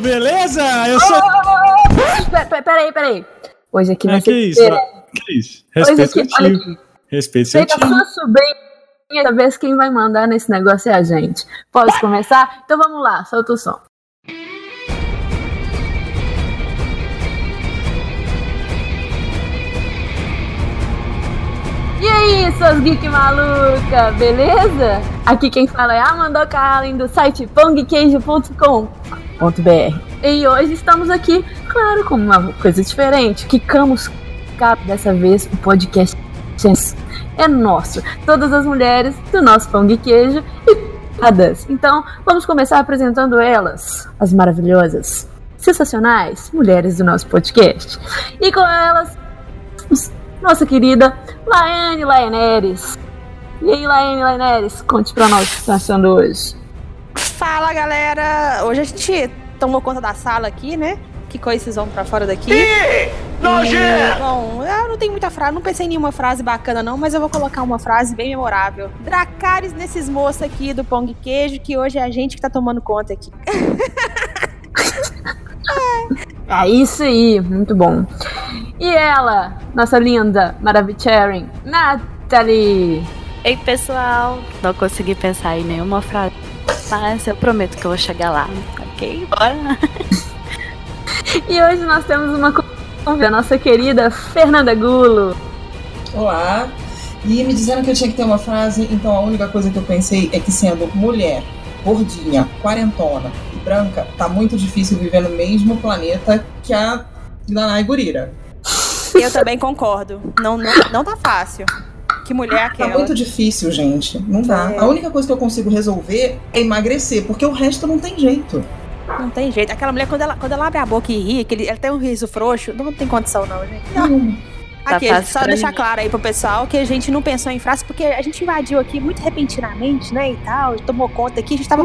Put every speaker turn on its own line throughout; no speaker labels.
beleza? Eu sou.
Peraí, peraí, peraí. Hoje aqui
É,
vai
que
ser
isso? Que isso?
Hoje
Respeito
aqui, olha aqui.
Respeito seu time.
sua sobrinha, vez quem vai mandar nesse negócio é a gente. Posso começar? Então vamos lá, solta o som. Aí, suas geek maluca, beleza? Aqui quem fala é Amanda Kalen do site pongqueijo.com.br E hoje estamos aqui, claro, com uma coisa diferente. Quicamos cap dessa vez o podcast é nosso. Todas as mulheres do nosso pão de queijo e todas. Então, vamos começar apresentando elas, as maravilhosas, sensacionais mulheres do nosso podcast. E com elas, nossa querida Laane Laeneres. E aí, Laane Laeneres, conte pra nós o que está achando hoje.
Fala galera! Hoje a gente tomou conta da sala aqui, né? Que coisa vocês vão pra fora daqui? E, bom, eu não tenho muita frase, não pensei em nenhuma frase bacana não, mas eu vou colocar uma frase bem memorável. Dracarys nesses moços aqui do Pão de Queijo, que hoje é a gente que tá tomando conta aqui.
É isso aí, muito bom. E ela, nossa linda Maravicherin, Natalie.
Ei, pessoal, não consegui pensar em nenhuma frase, mas eu prometo que eu vou chegar lá. Ok, bora.
E hoje nós temos uma convidada, nossa querida Fernanda Gulo.
Olá. E me dizendo que eu tinha que ter uma frase, então a única coisa que eu pensei é que sendo mulher, gordinha, quarentona e branca, tá muito difícil viver no mesmo planeta que a Danai Gurira.
Eu também concordo. Não, não, não tá fácil. Que mulher é
Tá
aquela?
muito difícil, gente. Não dá.
É.
A única coisa que eu consigo resolver é emagrecer, porque o resto não tem jeito.
Não tem jeito. Aquela mulher, quando ela, quando ela abre a boca e ri, aquele, ela tem um riso frouxo, não tem condição não, gente.
Não.
Tá
Aqui,
fácil
só deixar claro aí pro pessoal que a gente não pensou em frase, porque a gente invadiu aqui muito repentinamente, né, e tal, tomou conta aqui, a gente tava...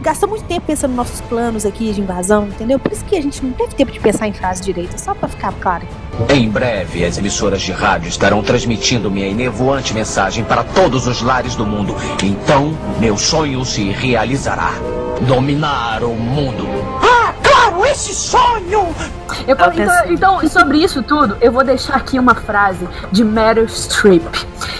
Gastou muito tempo pensando nos nossos planos aqui de invasão, entendeu? Por isso que a gente não teve tempo de pensar em frase direito, só pra ficar claro.
Em breve, as emissoras de rádio estarão transmitindo minha enervoante mensagem para todos os lares do mundo. Então, meu sonho se realizará. Dominar o mundo. Esse sonho!
Eu, então, então, sobre isso tudo, eu vou deixar aqui uma frase de Meryl Streep.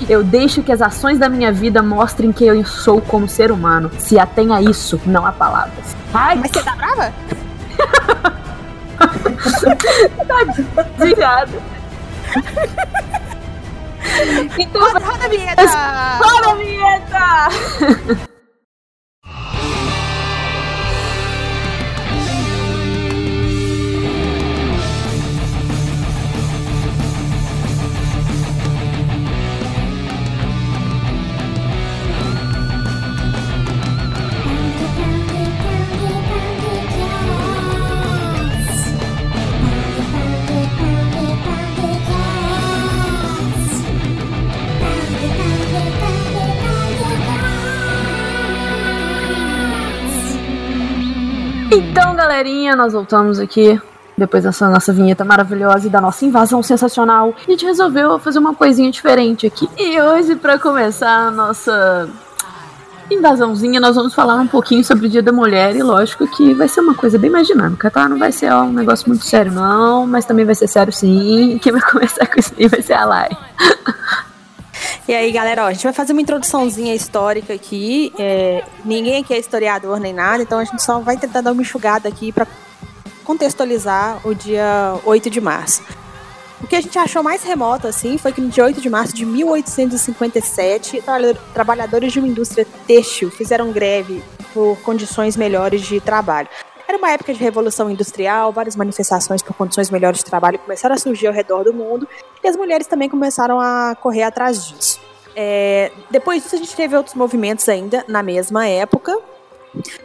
Eu deixo que as ações da minha vida mostrem quem eu sou como ser humano. Se atém a isso, não há palavras. Ai,
Mas você tá brava?
obrigada. Então,
Roda, roda a vinheta!
para a vinheta! Então, galerinha, nós voltamos aqui depois dessa nossa vinheta maravilhosa e da nossa invasão sensacional. A gente resolveu fazer uma coisinha diferente aqui. E hoje, pra começar a nossa invasãozinha, nós vamos falar um pouquinho sobre o Dia da Mulher e lógico que vai ser uma coisa bem mais dinâmica, tá? Não vai ser ó, um negócio muito sério não, mas também vai ser sério sim. Quem vai começar com isso aí vai ser a Lai.
E aí, galera, ó, a gente vai fazer uma introduçãozinha histórica aqui. É, ninguém aqui é historiador nem nada, então a gente só vai tentar dar uma enxugada aqui para contextualizar o dia 8 de março. O que a gente achou mais remoto, assim, foi que no dia 8 de março de 1857, trabalha- trabalhadores de uma indústria têxtil fizeram greve por condições melhores de trabalho. Era uma época de revolução industrial, várias manifestações por condições melhores de trabalho começaram a surgir ao redor do mundo, e as mulheres também começaram a correr atrás disso. É, depois disso, a gente teve outros movimentos ainda na mesma época.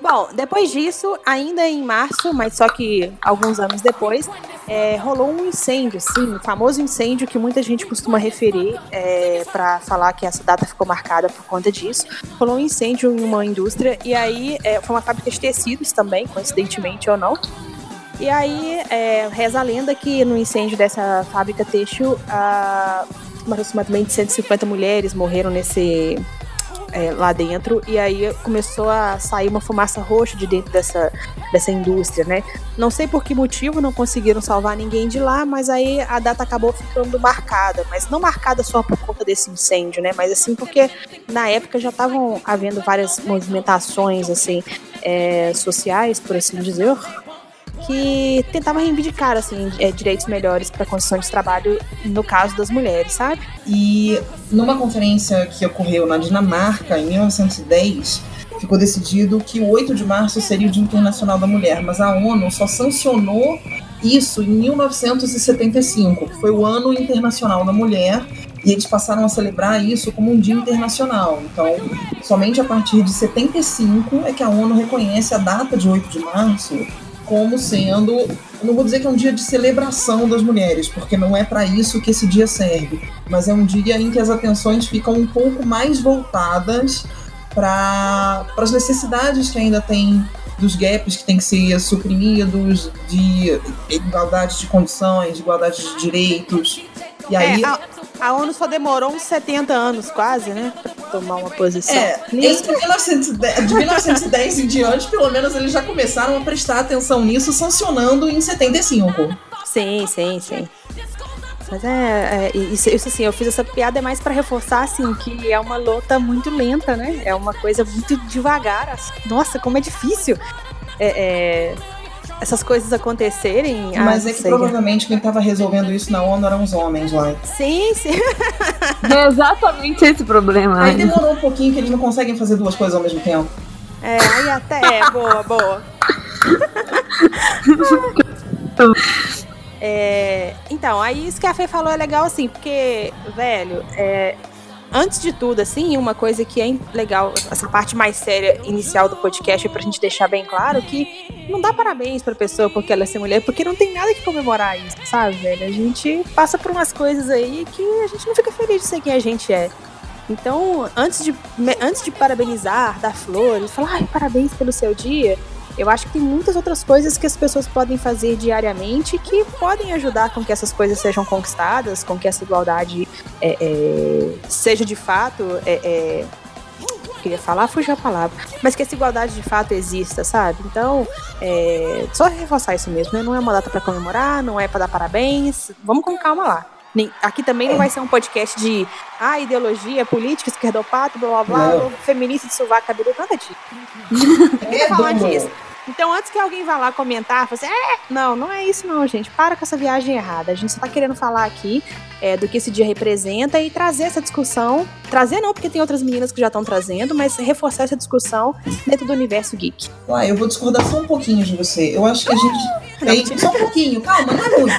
Bom, depois disso, ainda em março, mas só que alguns anos depois, é, rolou um incêndio, sim, o famoso incêndio que muita gente costuma referir é, para falar que essa data ficou marcada por conta disso. Rolou um incêndio em uma indústria e aí é, foi uma fábrica de tecidos também, coincidentemente ou não. E aí é, reza a lenda que no incêndio dessa fábrica têxtil, ah, aproximadamente 150 mulheres morreram nesse é, lá dentro e aí começou a sair uma fumaça roxa de dentro dessa, dessa indústria, né? Não sei por que motivo não conseguiram salvar ninguém de lá, mas aí a data acabou ficando marcada, mas não marcada só por conta desse incêndio, né? Mas assim porque na época já estavam havendo várias movimentações assim é, sociais, por assim dizer, que tentava reivindicar assim, é, direitos melhores para a condição de trabalho no caso das mulheres, sabe?
E numa conferência que ocorreu na Dinamarca em 1910, ficou decidido que o 8 de março seria o Dia Internacional da Mulher, mas a ONU só sancionou isso em 1975, que foi o Ano Internacional da Mulher, e eles passaram a celebrar isso como um dia internacional. Então, somente a partir de 75 é que a ONU reconhece a data de 8 de março como sendo, não vou dizer que é um dia de celebração das mulheres, porque não é para isso que esse dia serve, mas é um dia em que as atenções ficam um pouco mais voltadas para as necessidades que ainda tem dos gaps que têm que ser suprimidos, de igualdade de condições, de igualdade de direitos. E aí,
é, a, a, ONU só demorou uns 70 anos, quase, né? Pra tomar uma posição.
É, entre 1910, de 1910 em diante, pelo menos eles já começaram a prestar atenção nisso, sancionando em 75.
Sim, sim, sim. Mas é, é isso, isso, assim, eu fiz essa piada é mais para reforçar assim que é uma luta muito lenta, né? É uma coisa muito devagar. Assim. Nossa, como é difícil. É, é, essas coisas acontecerem.
Ah, Mas ah, é que sei. provavelmente quem estava resolvendo isso na ONU eram os homens lá.
Sim, sim.
É exatamente esse problema.
Aí demorou um pouquinho que eles não conseguem fazer duas coisas ao mesmo tempo.
É, aí até é, boa, boa. é, então, aí isso que a Fê falou é legal assim, porque, velho, é, antes de tudo, assim, uma coisa que é legal, essa parte mais séria inicial do podcast é pra gente deixar bem claro que não dá parabéns pra pessoa porque ela é ser mulher, porque não tem nada que comemorar isso, sabe, velho? A gente passa por umas coisas aí que a gente não fica feliz de ser quem a gente é. Então, antes de, antes de parabenizar, dar flores, falar, ai, parabéns pelo seu dia, eu acho que tem muitas outras coisas que as pessoas podem fazer diariamente que podem ajudar com que essas coisas sejam conquistadas, com que essa igualdade é, é, seja de fato. É, é queria falar, fugiu a palavra. Mas que essa igualdade de fato exista, sabe? Então, é, só reforçar isso mesmo, né? Não é uma data para comemorar, não é para dar parabéns. Vamos com calma lá. Aqui também não vai ser um podcast de ah, ideologia, política, esquerdopato, blá blá blá, feminista de sovaco cabeludo, nada disso. Não queria falar disso. Então, antes que alguém vá lá comentar, falar assim, é, não, não é isso não, gente. Para com essa viagem errada. A gente só tá querendo falar aqui é, do que esse dia representa e trazer essa discussão. Trazer não, porque tem outras meninas que já estão trazendo, mas reforçar essa discussão dentro do universo geek.
Ah, eu vou discordar só um pouquinho de você. Eu acho que a gente tem... Só um pouquinho, calma, não é muito.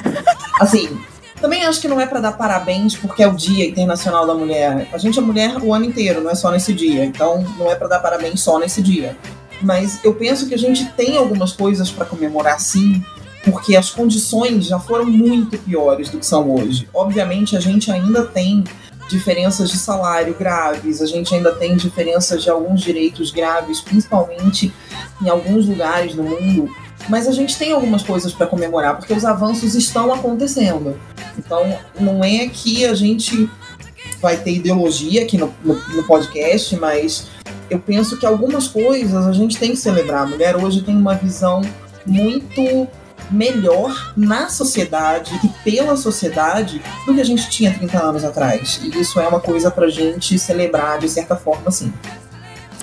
Assim, também acho que não é para dar parabéns porque é o Dia Internacional da Mulher. A gente é mulher o ano inteiro, não é só nesse dia. Então, não é para dar parabéns só nesse dia. Mas eu penso que a gente tem algumas coisas para comemorar sim, porque as condições já foram muito piores do que são hoje. Obviamente, a gente ainda tem diferenças de salário graves, a gente ainda tem diferenças de alguns direitos graves, principalmente em alguns lugares no mundo. Mas a gente tem algumas coisas para comemorar, porque os avanços estão acontecendo. Então, não é que a gente vai ter ideologia aqui no, no, no podcast, mas eu penso que algumas coisas a gente tem que celebrar. A mulher hoje tem uma visão muito melhor na sociedade e pela sociedade do que a gente tinha 30 anos atrás. E isso é uma coisa pra gente celebrar de certa forma, sim.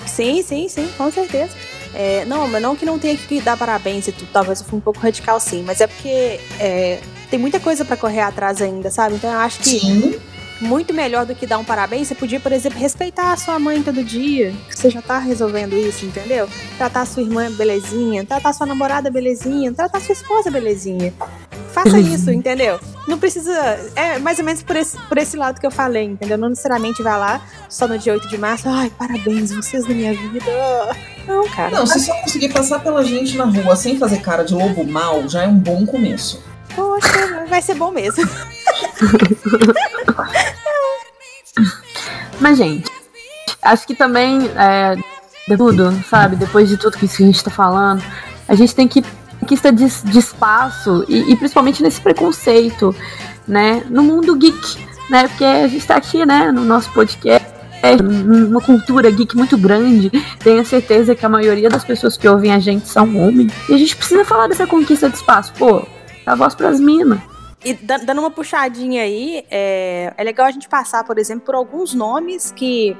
Sim, sim, sim, com certeza. É, não, mas não que não tenha que dar parabéns e tudo, talvez eu fui um pouco radical sim, mas é porque é, tem muita coisa para correr atrás ainda, sabe? Então eu acho que sim muito melhor do que dar um parabéns, você podia, por exemplo, respeitar a sua mãe todo dia. Que você já tá resolvendo isso, entendeu? Tratar a sua irmã belezinha, tratar a sua namorada belezinha, tratar a sua esposa belezinha. Faça isso, entendeu? Não precisa. É mais ou menos por esse, por esse lado que eu falei, entendeu? Não necessariamente vai lá só no dia 8 de março. Ai, parabéns, vocês da minha vida. Não, cara.
Não, se só conseguir passar pela gente na rua sem fazer cara de lobo mal, já é um bom começo.
Poxa, vai ser bom mesmo.
Mas, gente, acho que também, é, de tudo, sabe? Depois de tudo que a gente tá falando, a gente tem que conquista de, de espaço e, e, principalmente nesse preconceito, né? No mundo geek, né? Porque a gente tá aqui, né? No nosso podcast uma cultura geek muito grande. Tenho certeza que a maioria das pessoas que ouvem a gente são homens. E a gente precisa falar dessa conquista de espaço. Pô, dá voz pras minas.
E dando uma puxadinha aí, é, é legal a gente passar, por exemplo, por alguns nomes que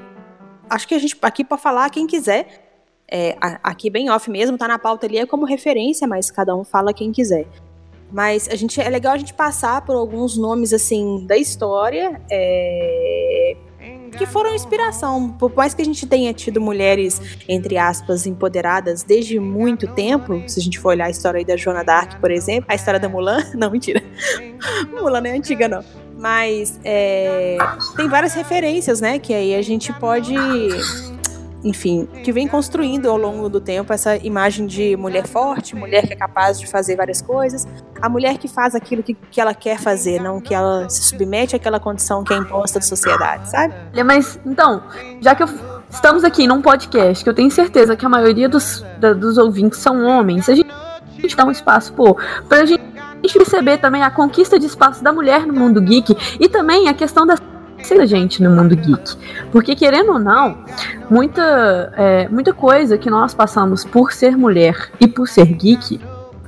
acho que a gente aqui para falar quem quiser. É, aqui bem off mesmo, tá na pauta ali, é como referência, mas cada um fala quem quiser. Mas a gente é legal a gente passar por alguns nomes assim da história é, que foram inspiração. Por mais que a gente tenha tido mulheres, entre aspas, empoderadas desde muito tempo, se a gente for olhar a história aí da Joana Dark, por exemplo, a história da Mulan, não, mentira. Mulan não é antiga, não. Mas é, tem várias referências, né? Que aí a gente pode enfim, que vem construindo ao longo do tempo essa imagem de mulher forte, mulher que é capaz de fazer várias coisas, a mulher que faz aquilo que, que ela quer fazer, não que ela se submete àquela condição que é imposta da sociedade, sabe?
Mas, então, já que eu, estamos aqui num podcast, que eu tenho certeza que a maioria dos, da, dos ouvintes são homens, a gente, a gente dá um espaço, pô, pra gente perceber também a conquista de espaço da mulher no mundo geek e também a questão da ser gente no mundo geek. Porque, querendo ou não, muita, é, muita coisa que nós passamos por ser mulher e por ser geek,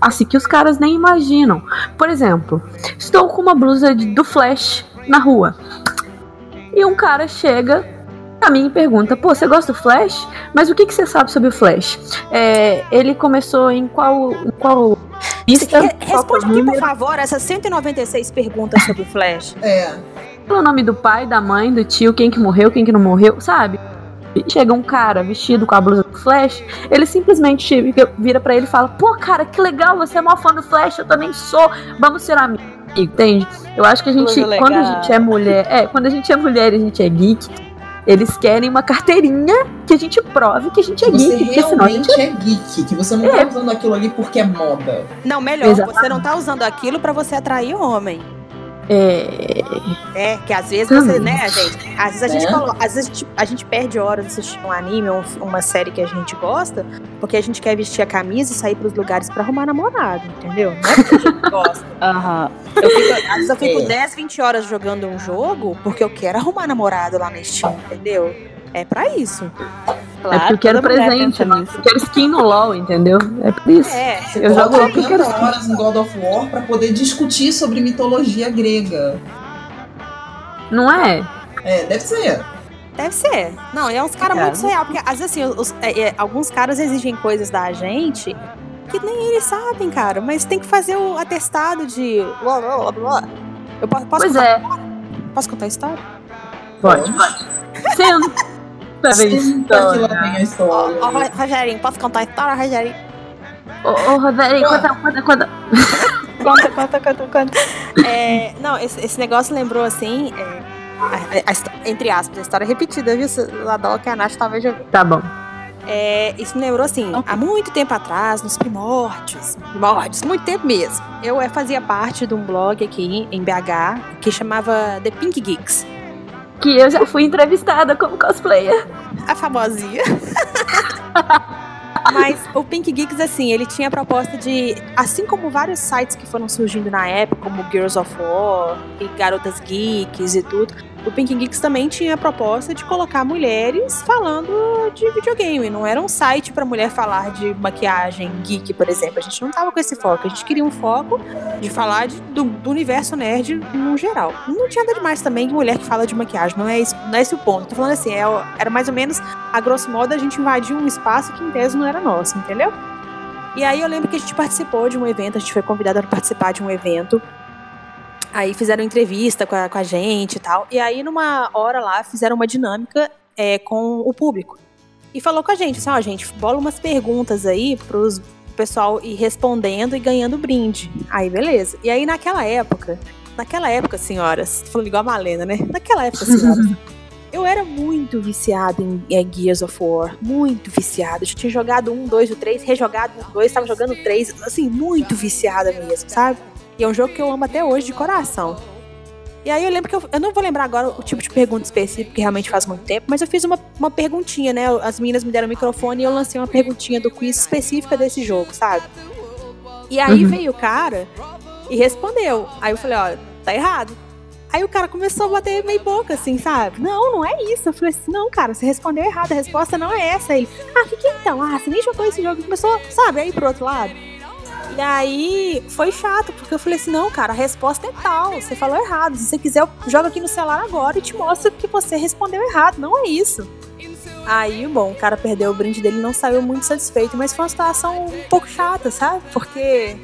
assim que os caras nem imaginam. Por exemplo, estou com uma blusa de, do Flash na rua. E um cara chega a mim e pergunta: Pô, você gosta do Flash? Mas o que, que você sabe sobre o Flash? É, ele começou em qual. Em qual
pista, Responde aqui, por favor, essas 196 perguntas sobre o Flash.
É
o nome do pai, da mãe, do tio, quem que morreu, quem que não morreu, sabe? Chega um cara vestido com a blusa do Flash, ele simplesmente vira para ele e fala: Pô, cara, que legal, você é mó fã do Flash, eu também sou, vamos ser amigos, entende? Eu acho que a gente, quando a gente é mulher, é, quando a gente é mulher e a gente é geek, eles querem uma carteirinha que a gente prove que a gente é
você
geek.
Você realmente gente... é geek, que você não tá é. tá usando aquilo ali porque é moda.
Não, melhor, Exatamente. você não tá usando aquilo para você atrair homem.
É...
é, que às vezes você, né, gente? Às vezes a gente, coloca, às vezes a gente, a gente perde horas assistindo um anime ou uma série que a gente gosta, porque a gente quer vestir a camisa e sair pros lugares pra arrumar namorado, entendeu? Não é porque a gente gosta.
Aham.
Eu fico, às vezes eu fico é. 10, 20 horas jogando um jogo porque eu quero arrumar namorado lá na Steam, entendeu? É pra isso.
Claro, é porque quero presente, né? eu quero skin no LoL, entendeu? É por isso.
É, eu jogo LoL porque quero horas em God of War pra poder discutir sobre mitologia grega.
Não é?
É, deve ser.
Deve ser. Não, é uns caras muito surreal, porque às vezes assim, os, é, é, alguns caras exigem coisas da gente que nem eles sabem, cara, mas tem que fazer o atestado de blá blá blá Eu posso, posso
pois
contar,
é.
Posso contar a história?
Pode, pode. Sendo.
Senta que lá vem a história. Ô,
oh, Rogerinho, posso contar a história, Rogerinho?
Ô, oh, Rogerinho, conta, conta, conta.
conta, conta, conta, conta. É, não, esse, esse negócio lembrou assim. É, a, a, entre aspas, a história repetida, viu? Ladol que a Nath talvez já
Tá bom.
É, isso me lembrou assim, há muito tempo atrás, nos primórdios, primórdios, muito tempo mesmo. Eu é, fazia parte de um blog aqui em BH que chamava The Pink Geeks
que eu já fui entrevistada como cosplayer.
A famosinha. Mas o Pink Geeks, assim, ele tinha a proposta de, assim como vários sites que foram surgindo na época, como Girls of War e Garotas Geeks e tudo, o Pink Geeks também tinha a proposta de colocar mulheres falando de videogame. Não era um site para mulher falar de maquiagem geek, por exemplo. A gente não tava com esse foco. A gente queria um foco de falar de, do, do, universo nerd no geral. Não tinha nada demais também mulher que fala de maquiagem. Não é, esse, não é esse o ponto. Tô falando assim, é, era mais ou menos, a grosso modo, a gente invadiu um espaço que em tese não era nosso, entendeu? E aí eu lembro que a gente participou de um evento, a gente foi convidado para participar de um evento Aí fizeram entrevista com a, com a gente e tal. E aí, numa hora lá, fizeram uma dinâmica é, com o público. E falou com a gente, assim, ó, gente, bola umas perguntas aí pros pessoal ir respondendo e ganhando brinde. Aí, beleza. E aí, naquela época, naquela época, senhoras, falando igual a Malena, né? Naquela época, senhoras, eu era muito viciada em, em Gears of War. Muito viciada. Eu tinha jogado um, dois, o três, rejogado um, dois, tava jogando três. Assim, muito viciada mesmo, sabe? E é um jogo que eu amo até hoje de coração. E aí eu lembro que eu, eu não vou lembrar agora o tipo de pergunta específica, que realmente faz muito tempo, mas eu fiz uma, uma perguntinha, né? As meninas me deram o microfone e eu lancei uma perguntinha do quiz específica desse jogo, sabe? E aí uhum. veio o cara e respondeu. Aí eu falei, ó, tá errado. Aí o cara começou a bater meio boca, assim, sabe? Não, não é isso. Eu falei assim, não, cara, você respondeu errado, a resposta não é essa. Ele, ah, o que, que é então? Ah, você nem jogou esse jogo. Começou, sabe, aí pro outro lado. E aí foi chato, porque eu falei assim: não, cara, a resposta é tal, você falou errado. Se você quiser, eu jogo aqui no celular agora e te mostro que você respondeu errado. Não é isso. Aí, bom, o cara perdeu o brinde dele não saiu muito satisfeito, mas foi uma situação um pouco chata, sabe? Porque,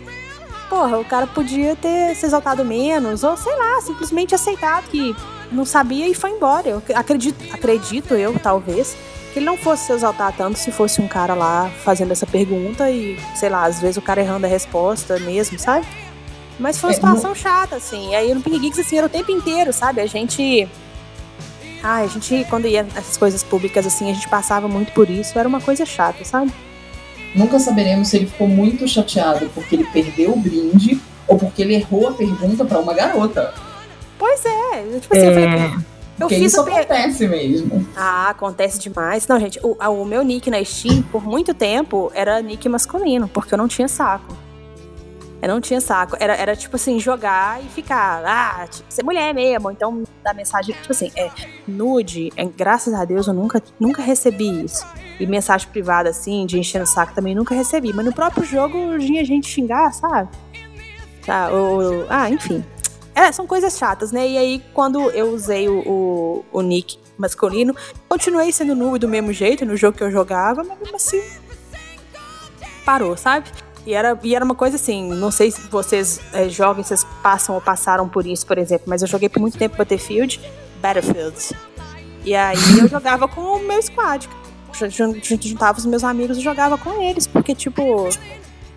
porra, o cara podia ter se exaltado menos, ou sei lá, simplesmente aceitado que não sabia e foi embora. Eu acredito, acredito eu, talvez, que ele não fosse se exaltar tanto se fosse um cara lá fazendo essa pergunta e, sei lá, às vezes o cara errando a resposta mesmo, sabe? Mas foi uma
É,
situação não... chata, assim. E aí no Pink Geeks, assim, era o tempo inteiro, sabe? A gente. Ah, a gente, quando ia nessas coisas públicas, assim, a gente passava muito por isso. Era uma coisa chata, sabe?
Nunca saberemos se ele ficou muito chateado porque ele perdeu o brinde ou porque ele errou a pergunta para uma garota.
Pois é. Tipo assim,
É.
eu falei, eu
Porque
fiz
isso
o
acontece mesmo.
Ah, acontece demais. Não, gente, o, o meu nick na Steam, por muito tempo, era nick masculino, porque eu não tinha saco. Eu não tinha saco. Era, era tipo assim, jogar e ficar, ah, tipo, ser mulher mesmo. Então, dar mensagem, tipo assim, é, nude, é, graças a Deus eu nunca, nunca recebi isso. E mensagem privada, assim, de encher o saco também nunca recebi. Mas no próprio jogo vinha gente xingar, sabe? Tá, ou, ah, enfim. É, são coisas chatas, né? E aí, quando eu usei o, o, o nick masculino, continuei sendo nu do mesmo jeito no jogo que eu jogava, mas mesmo assim. Parou, sabe? E era, e era uma coisa assim, não sei se vocês é, jogam, vocês passam ou passaram por isso, por exemplo, mas eu joguei por muito tempo Battlefield, Battlefield. E aí eu jogava com o meu squad. Jun- jun- jun- Juntava os meus amigos e jogava com eles, porque, tipo,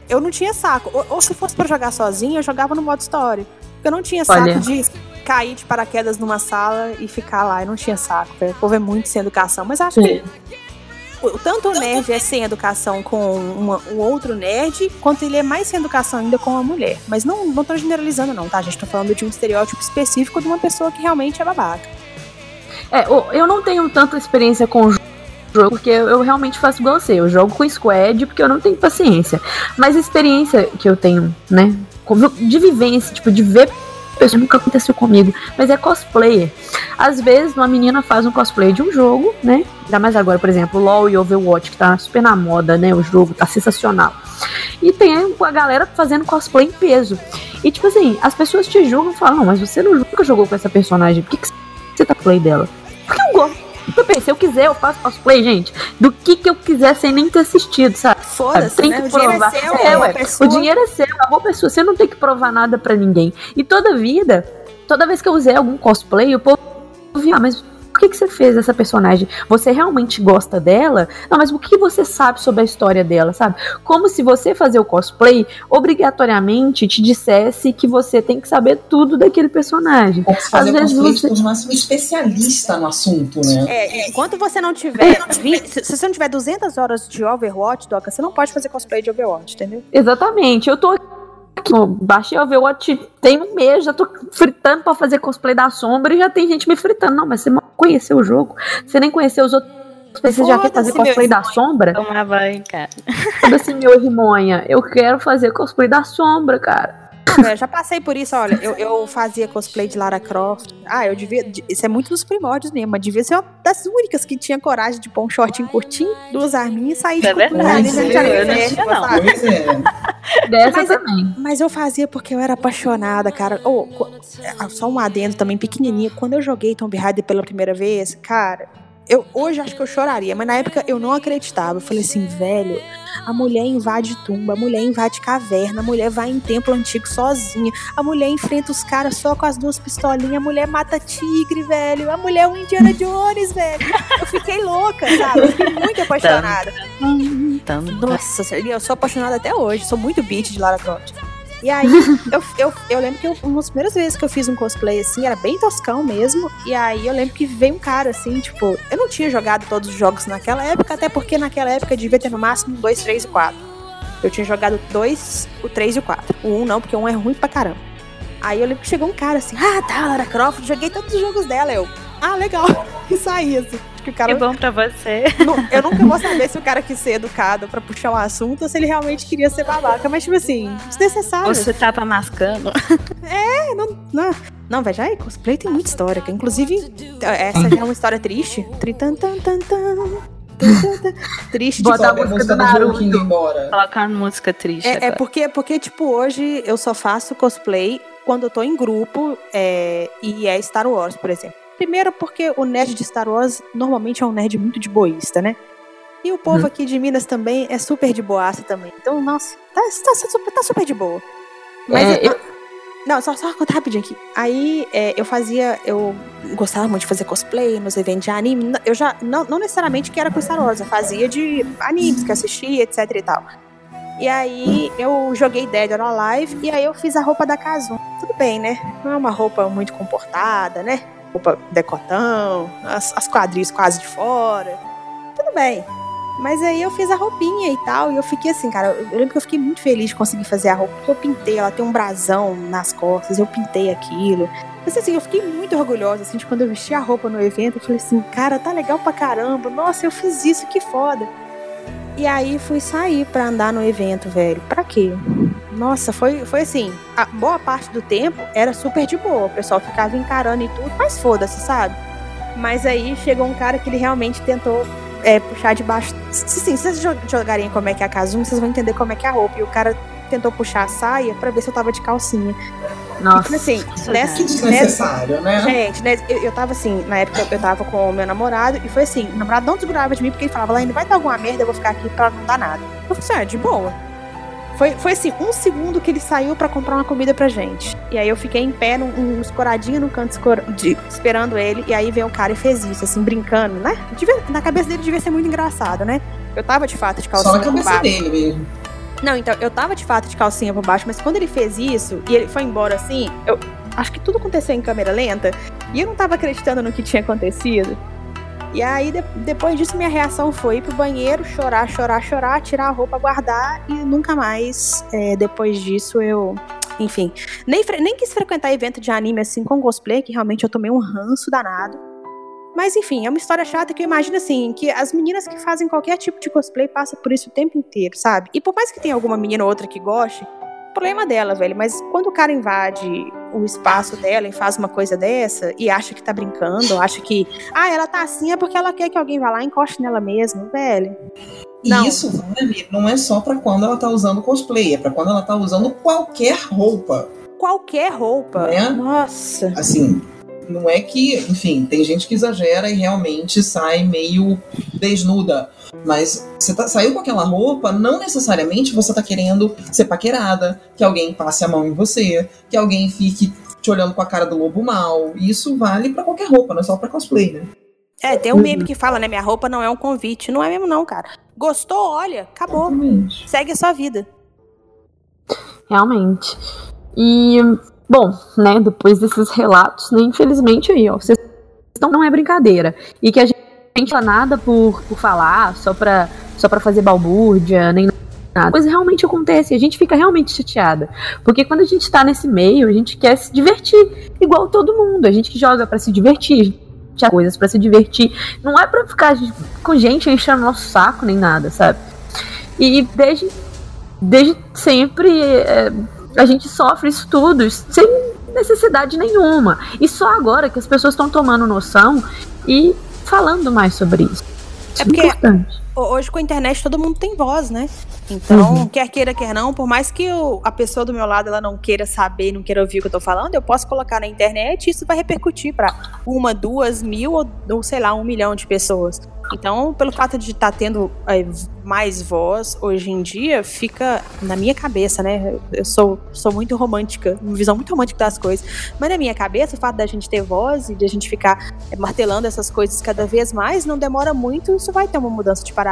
eu não tinha saco. Ou, ou se fosse pra jogar sozinho, eu jogava no modo história. Eu não tinha saco
Olha.
de cair de paraquedas numa sala e ficar lá. Eu não tinha saco. O povo é muito sem educação. Mas acho que o- tanto o nerd é sem educação com uma- um outro nerd, quanto ele é mais sem educação ainda com a mulher. Mas não, não tô generalizando, não, tá? A gente tá falando de um estereótipo específico de uma pessoa que realmente é babaca.
É, eu não tenho tanta experiência com o jogo, porque eu realmente faço igual você. Eu jogo com squad porque eu não tenho paciência. Mas a experiência que eu tenho, né, de vivência, tipo, de ver pessoas, nunca aconteceu comigo, mas é cosplayer. Às vezes, uma menina faz um cosplay de um jogo, né? Ainda mais agora, por exemplo, LoL e Overwatch, que tá super na moda, né? O jogo tá sensacional. E tem a galera fazendo cosplay em peso. E, tipo assim, as pessoas te julgam e falam, não, mas você nunca jogou com essa personagem, por que, que você tá play dela? Porque eu gosto. Pensei, se eu quiser, eu faço cosplay, gente, do que que eu quiser sem nem ter assistido, sabe?
Foda-se,
Tem
né?
que
O dinheiro
provar.
é seu,
É,
é uma
ué,
pessoa.
O dinheiro é seu, a roupa é sua. Você não tem que provar nada pra ninguém. E toda vida, toda vez que eu usei algum cosplay, o povo via, ah, mas por que, que você fez essa personagem? Você realmente gosta dela? Não, mas o que você sabe sobre a história dela, sabe? Como se você fazer o cosplay obrigatoriamente te dissesse que você tem que saber tudo daquele personagem.
Como se fazer
Às vezes você-
se tornasse um especialista no assunto, né?
É, enquanto você não tiver. se se você não tiver 200 horas de Overwatch, Doca, você não pode fazer cosplay de Overwatch, entendeu?
Exatamente. Eu tô eu baixei o Overwatch tem um mês, já tô fritando pra fazer cosplay da sombra e já tem gente me fritando. Não, mas você mal conheceu o jogo, você nem conheceu os outros. Você já quer fazer
Foda-se,
cosplay da sombra?
Tomar banho, cara.
Sabe assim, meu rimonha, eu quero fazer cosplay da sombra, cara.
É, já passei por isso, olha. Eu, eu fazia cosplay de Lara Croft. Ah, eu devia. Isso é muito dos primórdios mesmo, mas devia ser uma das únicas que tinha coragem de pôr um shortinho curtinho, duas arminhas e sair
É
de cueca
verdade,
ali dentro de
eu
areia
não
fértil,
tinha, não.
sabe?
Pois é.
Dessa
Mas-
também.
Mas eu fazia porque eu era apaixonada, cara. Oh, só um adendo também pequenininho. Quando eu joguei Tomb Raider pela primeira vez, cara, eu hoje acho que eu choraria, mas na época eu não acreditava. Eu falei assim, velho, a mulher invade tumba, a mulher invade caverna, a mulher vai em templo antigo sozinha, a mulher enfrenta os caras só com as duas pistolinhas, a mulher mata tigre, velho, a mulher é um Indiana Jones, velho. Eu fiquei louca, sabe? Eu fiquei muito apaixonada. Nossa, eu sou apaixonada até hoje, sou muito beat de Lara Croft. E aí, eu, eu, eu lembro que eu, uma das primeiras vezes que eu fiz um cosplay assim, era bem toscão mesmo. E aí eu lembro que veio um cara assim, tipo, eu não tinha jogado todos os jogos naquela época, até porque naquela época devia ter no máximo 2, 3 e 4. Eu tinha jogado dois, o 3 e o 4. O 1 não, porque o 1 é ruim pra caramba. Aí eu lembro que chegou um cara assim, ah, tá, Lara Croft, joguei todos os jogos dela. Eu, ah, legal. E saí assim. Que o cara
que bom pra você.
eu nunca vou saber se o cara quis ser educado pra puxar um assunto ou se ele realmente queria ser babaca. Mas, tipo assim, desnecessário.
Você tava mascando.
É, não. Não, não velho, já é cosplay tem muita história. Que, inclusive, essa já é uma história triste. Tritan, tan, tan, tan. Triste, tipo,
Bota a
a
música
música
do Naruto.
Embora.
Colocar uma música triste.
É, é porque, porque, tipo, hoje eu só faço cosplay quando eu tô em grupo é, e é Star Wars, por exemplo. Primeiro porque o nerd de Star Wars normalmente é um nerd muito de boísta, né? E o povo aqui de Minas também é super de boaça também. Então, nossa, tá, tá, super, tá super de boa. Mas
É,
eu- Não, só, só contar rapidinho aqui. Aí é, eu fazia. Eu gostava muito de fazer cosplay nos eventos de anime. Eu já. Não, não necessariamente que era com Star Wars, eu fazia de animes que assistia, etc e tal. E aí eu joguei Dead or Alive e aí eu fiz a roupa da Kazum. Tudo bem, né? Não é uma roupa muito comportada, né? Roupa decotão, as, as quadris quase de fora. Tudo bem. Mas aí eu fiz a roupinha e tal, e eu fiquei assim, cara, eu lembro que eu fiquei muito feliz de conseguir fazer a roupa, porque eu pintei, ela tem um brasão nas costas, eu pintei aquilo. Mas assim, eu fiquei muito orgulhosa, assim, de quando eu vesti a roupa no evento, eu falei assim, cara, tá legal pra caramba, nossa, eu fiz isso, que foda. E aí fui sair pra andar no evento, velho. Pra quê? Nossa, foi, foi assim, a boa parte do tempo era super de boa, o pessoal ficava encarando e tudo, mas foda-se, sabe? Mas aí chegou um cara que ele realmente tentou é, puxar de baixo. Sim, se vocês jo- jogarem como é que é a Kazum, vocês vão entender como é que é a roupa. E o cara tentou puxar a saia pra ver se eu tava de calcinha.
Nossa.
E assim,
Nossa,
nessa,
Que desnecessário, né?
Gente, né, eu, eu tava assim, na época eu tava com o meu namorado e foi assim, o namorado não desgrudava de mim porque ele falava, lá ainda vai dar alguma merda, eu vou ficar aqui pra não dar nada. Eu falei assim, ah, de boa. Foi, foi assim, um segundo que ele saiu pra comprar uma comida pra gente. E aí eu fiquei em pé, num, um, escoradinho no canto, escor- de- esperando ele. E aí veio um cara e fez isso, assim, brincando, né? Devia- na cabeça dele devia ser muito engraçado, né? Eu tava de fato de calcinha
Só na cabeça
baixo.
dele mesmo.
Não, então, eu tava de fato de calcinha por baixo, mas quando ele fez isso e ele foi embora assim, eu acho que tudo aconteceu em câmera lenta e eu não tava acreditando no que tinha acontecido. E aí, de- depois disso, minha reação foi ir pro banheiro, chorar, chorar, chorar, tirar a roupa, guardar e nunca mais, é, depois disso, eu. Enfim, nem, nem quis frequentar evento de anime assim com cosplay, que realmente eu tomei um ranço danado. Mas enfim, é uma história chata que eu imagino assim, que as meninas que fazem qualquer tipo de cosplay passam por isso o tempo inteiro, sabe? E por mais que tenha alguma menina ou outra que goste, problema dela, velho. Mas quando o cara invade o espaço dela e faz uma coisa dessa e acha que tá brincando, acha que, ah, ela tá assim é porque ela quer que alguém vá lá e encoste nela mesmo, velho.
E
Não.
isso vale, não é só pra quando ela tá usando cosplay, é pra quando ela tá usando qualquer roupa.
Qualquer roupa.
Né?
Nossa.
Assim, não é que, enfim, tem gente que exagera e realmente sai meio desnuda. Mas você tá- saiu com aquela roupa, não necessariamente você tá querendo ser paquerada, que alguém passe a mão em você, que alguém fique te olhando com a cara do lobo mal. Isso vale pra qualquer roupa, não é só pra cosplay, né?
É, tem um meme que fala, né? Minha roupa não é um convite. Não é mesmo, não, cara. Gostou? Olha, acabou.
Exatamente.
Segue a sua vida.
Realmente. E, bom, né, depois desses relatos, né, infelizmente aí, ó, vocês não, não é brincadeira. E que a gente não fala nada por, por falar, só pra, só pra fazer balbúrdia, nem nada. Coisa realmente acontece a gente fica realmente chateada. Porque quando a gente tá nesse meio, a gente quer se divertir, igual todo mundo. A gente que joga pra se divertir, a coisas pra se divertir. Não é pra ficar com gente enchendo nosso saco nem nada, sabe? E desde, desde sempre é, a gente sofre isso tudo sem necessidade nenhuma. E só agora que as pessoas estão tomando noção e falando mais sobre isso. Isso
É porque-
importante.
Ho- Hoje com a internet todo mundo tem voz, né? Então,
Uhum.
quer queira, quer não, por mais que o- a pessoa do meu lado ela não queira saber, não queira ouvir o que eu tô falando, eu posso colocar na internet e isso vai repercutir pra uma, duas, mil ou, ou sei lá, um milhão de pessoas. Então, pelo fato de estar tendo é, mais voz hoje em dia, fica na minha cabeça, né? Eu sou, sou muito romântica, uma visão muito romântica das coisas. Mas na minha cabeça, o fato da gente ter voz e de a gente ficar é, martelando essas coisas cada vez mais, não demora muito, isso vai ter uma mudança de paradigma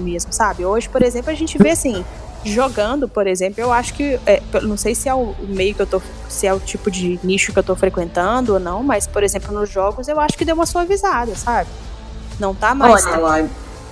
mesmo, sabe? Hoje, por exemplo, a gente vê assim, jogando, por exemplo, eu acho que, é, não sei se é o meio que eu tô, se é o tipo de nicho que eu tô frequentando ou não, mas, por exemplo, nos jogos eu acho que deu uma suavizada, sabe? Não tá mais.
Olha,
Falar,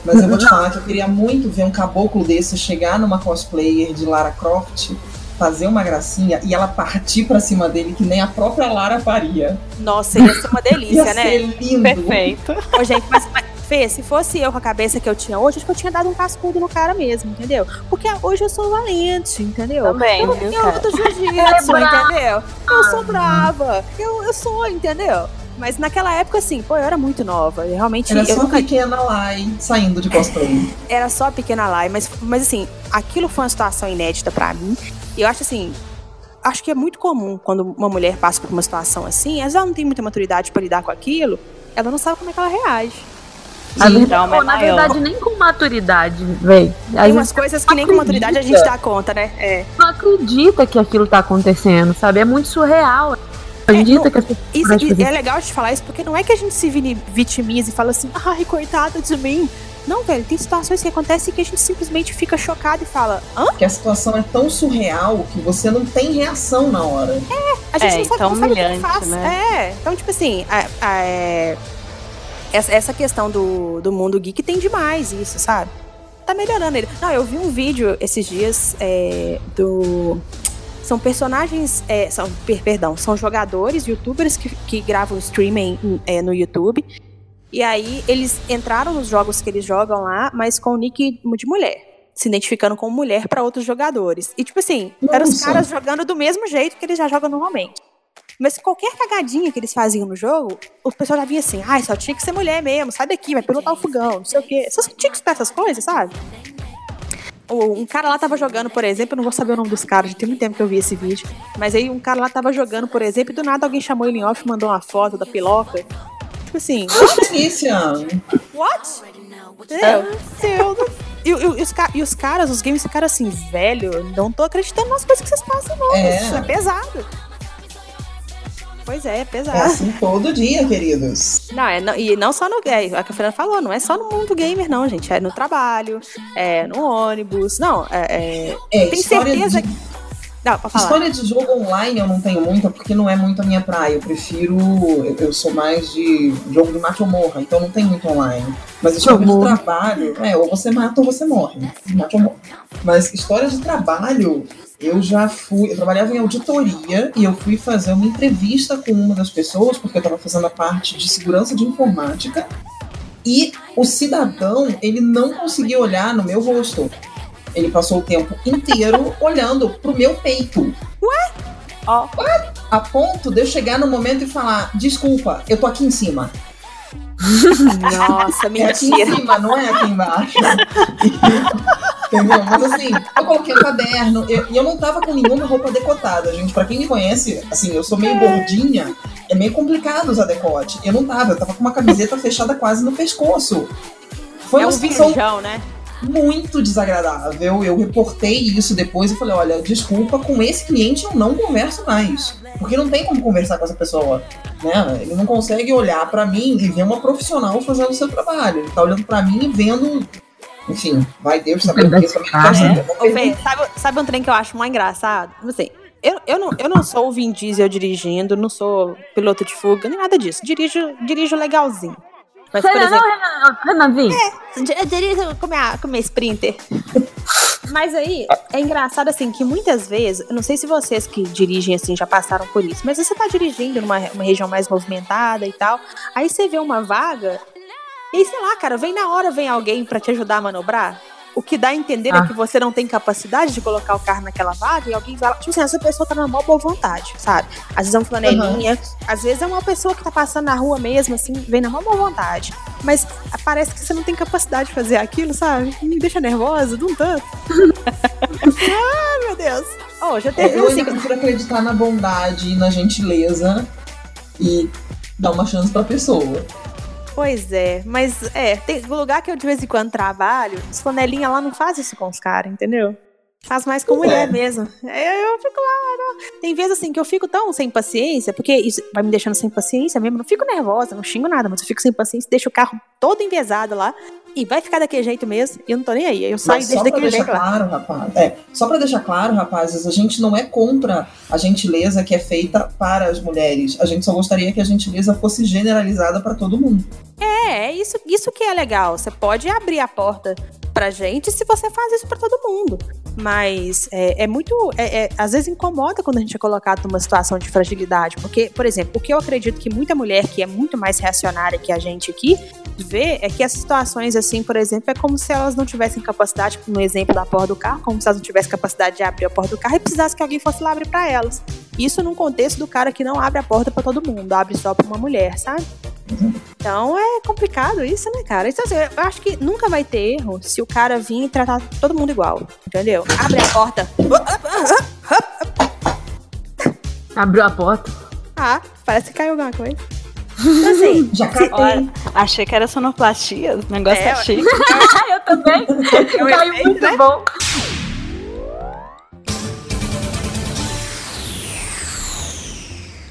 Mas eu vou te falar que eu queria muito ver um caboclo desse chegar numa cosplayer de Lara Croft, fazer uma gracinha e ela partir pra cima dele que nem a própria Lara faria.
Nossa, ia ser uma delícia,
Ia
né?
ser lindo.
Perfeito.
Ô, gente, mas, mas Fê, se fosse eu com a cabeça que eu tinha hoje, acho que eu tinha dado um cascudo no cara mesmo, entendeu? Porque hoje eu sou valente, entendeu?
Também,
eu,
viu,
eu luto jiu-jitsu,
é
entendeu? Eu sou brava. Eu, eu sou, entendeu? Mas naquela época, assim, pô, eu era muito nova. Eu realmente.
Era
eu
só
nunca
pequena Lai saindo de cosplay.
era só a pequena Lai, mas, mas assim, aquilo foi uma situação inédita pra mim. E eu acho assim, acho que é muito comum quando uma mulher passa por uma situação assim, às vezes ela não tem muita maturidade pra lidar com aquilo, ela não sabe como é que ela reage.
A
trauma é
na
maior.
verdade, nem com maturidade, velho. A
Tem umas coisas que nem com maturidade a gente dá conta, né? É.
não acredita que aquilo tá acontecendo, sabe? É muito surreal. Acredita
não,
que as pessoas
Isso, e- é legal de falar isso porque não é que a gente se vitimiza e fala assim, ai, coitada de mim. Não, velho, tem situações que acontecem que a gente simplesmente fica chocado e fala, hã?
Que a situação é tão surreal que você não tem reação na hora.
A gente
É,
não sabe,
então
não sabe o que faz.
né?
É, então, tipo assim, a- a- é, essa, essa questão do, do mundo geek tem demais isso, sabe? Tá melhorando ele. Não, eu vi um vídeo esses dias é, do. São personagens. é, são, per- perdão, são jogadores, youtubers que, que gravam streaming é, no YouTube. E aí eles entraram nos jogos que eles jogam lá, mas com o nick de mulher. Se identificando como mulher pra outros jogadores. E, tipo assim, eram os
Nossa.
caras jogando do mesmo jeito que eles já jogam normalmente. Mas qualquer cagadinha que eles faziam no jogo, o pessoal já vinha assim, ai, só tinha que ser mulher mesmo, sai daqui, vai pilotar o fogão, não sei o quê. Só tinha que escutar essas coisas, sabe? Um cara lá tava jogando, por exemplo, eu não vou saber o nome dos caras, já tem muito tempo que eu vi esse vídeo. Mas aí um cara lá tava jogando, por exemplo, e do nada alguém chamou ele em off e mandou uma foto da piloca. Tipo assim,
Delícia!
What? Entendeu? Eu- E, e- e os, e os caras, os games ficaram assim, velho, não tô acreditando nas coisas que vocês passam, não.
É.
Isso é pesado. Pois é, é pesado.
É assim todo dia, queridos.
Não, é, não- e não só no. É, a que a Fernanda falou, não é só no mundo gamer, não, gente. É no trabalho, é no ônibus. Não, é. é-
É,
tem certeza
de,
que. Não,
história de jogo online eu não tenho muita, porque não é muito a minha praia. Eu prefiro. Eu, eu sou mais de jogo de mate ou morra, então não tem muito online. Mas história de
morra.
trabalho, é, ou você mata ou você morre. Mate ou morre. Mas história de trabalho, eu já fui. Eu trabalhava em auditoria e eu fui fazer uma entrevista com uma das pessoas, porque eu estava fazendo a parte de segurança de informática. E o cidadão, ele não conseguia olhar no meu rosto. Ele passou o tempo inteiro olhando pro meu peito.
Ó.
A ponto de eu chegar no momento e falar: desculpa, eu tô aqui em cima.
Nossa,
É aqui em
mentira.
cima, não é aqui embaixo. Entendeu? Mas assim, eu coloquei o caderno eu- e eu, não tava com nenhuma roupa decotada, gente. Pra quem me conhece, assim, eu sou meio gordinha, é meio complicado usar decote. Eu não tava, eu tava com uma camiseta fechada quase no pescoço. Foi
É um virgão, né?
muito desagradável. Eu reportei isso depois e falei: olha, desculpa, com esse cliente eu não converso mais. Porque não tem como conversar com essa pessoa. Né? Ele não consegue olhar pra mim e ver uma profissional fazendo o seu trabalho. Ele tá olhando pra mim e vendo. Enfim, vai Deus saber o que isso
Ah,
é.
Fê, sabe, sabe um trem que eu acho mais engraçado? Assim, eu, eu, não, eu não sou o Vin Diesel dirigindo, não sou piloto de fuga, nem nada disso. Dirijo, dirijo legalzinho. Mas, por
Renan,
exemplo,
não, Renan, Renan, vem.
Eu dirijo com minha, com minha Sprinter. Mas aí, é engraçado assim, que muitas vezes, eu não sei se vocês que dirigem assim já passaram por isso, mas você tá dirigindo numa uma região mais movimentada e tal, aí você vê uma vaga, e sei lá, cara, vem na hora, vem alguém pra te ajudar a manobrar. O que dá a entender é
Ah.
que você não tem capacidade de colocar o carro naquela vaga e alguém vai lá. Tipo assim, essa pessoa tá na maior boa vontade, sabe? Às vezes é um flanelinha, às vezes é uma pessoa que tá passando na rua mesmo, assim, vem na maior boa vontade. Mas parece que você não tem capacidade de fazer aquilo, sabe? Me deixa nervosa, de um tanto. ah, meu Deus. Oh, já teve
Eu
assim.
ainda prefiro acreditar na bondade e na gentileza e dar uma chance pra pessoa.
Pois é, mas é, tem lugar que eu de vez em quando trabalho, os flanelinha lá não faz isso com os caras, entendeu? Faz mais com
Pois
mulher
é.
mesmo. Eu, eu fico lá. não. Tem vezes assim que eu fico tão sem paciência, porque isso vai me deixando sem paciência mesmo. Não fico nervosa, não xingo nada, mas eu fico sem paciência, deixo o carro todo envezado lá e vai ficar daquele jeito mesmo. E eu não tô nem aí. Eu saio e
pra
daquele
deixar
jeito lá.
claro, rapaz. É, só pra deixar claro, rapazes, a gente não é contra a gentileza que é feita para as mulheres. A gente só gostaria que a gentileza fosse generalizada pra todo mundo.
É, é isso, isso que é legal. Você pode abrir a porta pra gente se você faz isso pra todo mundo. Mas é, é muito. É, é, às vezes incomoda quando a gente é colocado numa situação de fragilidade. Porque, por exemplo, o que eu acredito que muita mulher que é muito mais reacionária que a gente aqui vê é que as situações, assim, por exemplo, é como se elas não tivessem capacidade, no exemplo da porta do carro, como se elas não tivessem capacidade de abrir a porta do carro e precisasse que alguém fosse lá abrir para elas. Isso num contexto do cara que não abre a porta para todo mundo, abre só para uma mulher, sabe? Então é complicado isso, né, cara? Então, assim, eu acho que nunca vai ter erro se o cara vir e tratar todo mundo igual, entendeu? Abre a porta.
Abriu a porta.
Ah, parece que caiu alguma coisa. Então, assim,
Já cai.
Olha, achei que era sonoplastia. O negócio
É,
é, chique.
eu também. Caiu
efeito,
muito
né?
bom.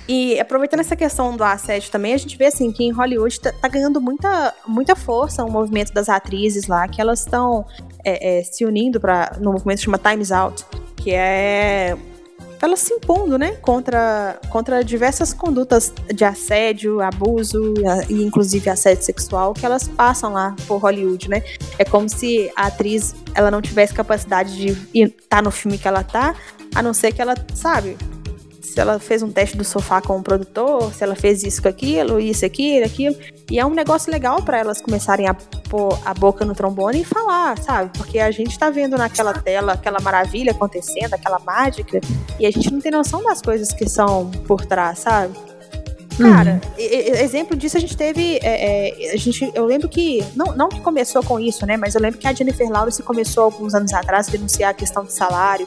E aproveitando essa questão do assédio também, a gente vê assim que em Hollywood tá, tá ganhando muita, muita força o movimento das atrizes lá, que elas estão é, é, se unindo para no movimento que chama Times Out, que é elas se impondo, né, contra, contra diversas condutas de assédio, abuso e inclusive assédio sexual que elas passam lá por Hollywood, né? É como se a atriz ela não tivesse capacidade de estar no filme que ela tá, a não ser que ela, sabe, se ela fez um teste do sofá com o produtor, se ela fez isso com aquilo, isso, aquilo, aquilo. E é um negócio legal para elas começarem a pôr a boca no trombone e falar, sabe? Porque a gente tá vendo naquela tela aquela maravilha acontecendo, aquela mágica, e a gente não tem noção das coisas que são por trás, sabe? Cara, e- exemplo disso a gente teve. é, é, a gente, eu lembro que. Não, não que começou com isso, né? Mas eu lembro que a Jennifer Lawrence começou alguns anos atrás a denunciar a questão do salário.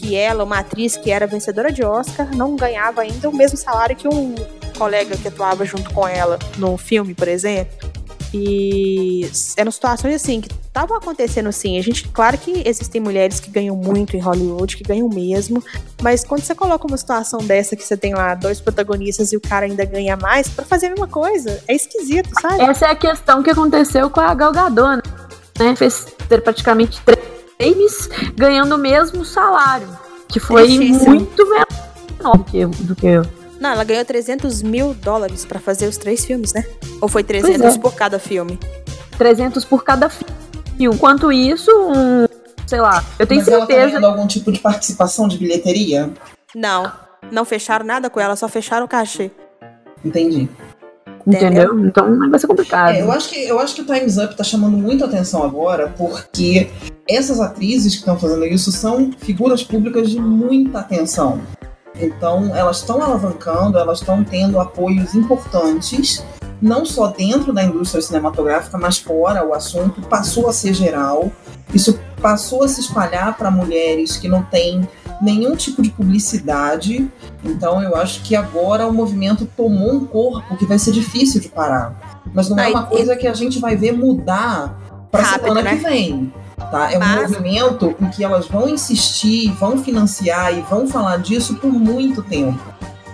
Que ela, uma atriz que era vencedora de Oscar, não ganhava ainda o mesmo salário que um colega que atuava junto com ela no filme, por exemplo. E eram situações assim que estavam acontecendo sim. A gente, claro que existem mulheres que ganham muito em Hollywood, que ganham mesmo, mas quando você coloca uma situação dessa que você tem lá dois protagonistas e o cara ainda ganha mais pra fazer a mesma coisa, é esquisito, sabe?
Essa é a questão que aconteceu com a Gal Gadot, né? Fez ter praticamente três ganhando o mesmo salário, que foi
Tristíssimo.
muito menor do que, do que eu.
Não, ela ganhou 300 mil dólares pra fazer os três filmes, né? Ou foi 300
Pois é.
por cada filme?
300 por cada filme. Enquanto isso, um, sei lá, eu tenho
Mas ela tá
certeza.
ganhando algum tipo de participação de bilheteria?
Não, não fecharam nada com ela, só fecharam o cachê.
Entendi.
Entendeu? Então vai ser complicado.
É, eu, acho que, eu acho que o Time's Up tá chamando muita atenção agora, porque essas atrizes que estão fazendo isso são figuras públicas de muita atenção. Então, elas estão alavancando, elas estão tendo apoios importantes, não só dentro da indústria cinematográfica, mas fora. O assunto passou a ser geral. Isso passou a se espalhar para mulheres que não têm nenhum tipo de publicidade. Então, eu acho que agora o movimento tomou um corpo que vai ser difícil de parar. Mas não é uma coisa que a gente vai ver mudar para semana
né?
que vem. Tá? É um
Mas-
movimento em que elas vão insistir, vão financiar e vão falar disso por muito tempo.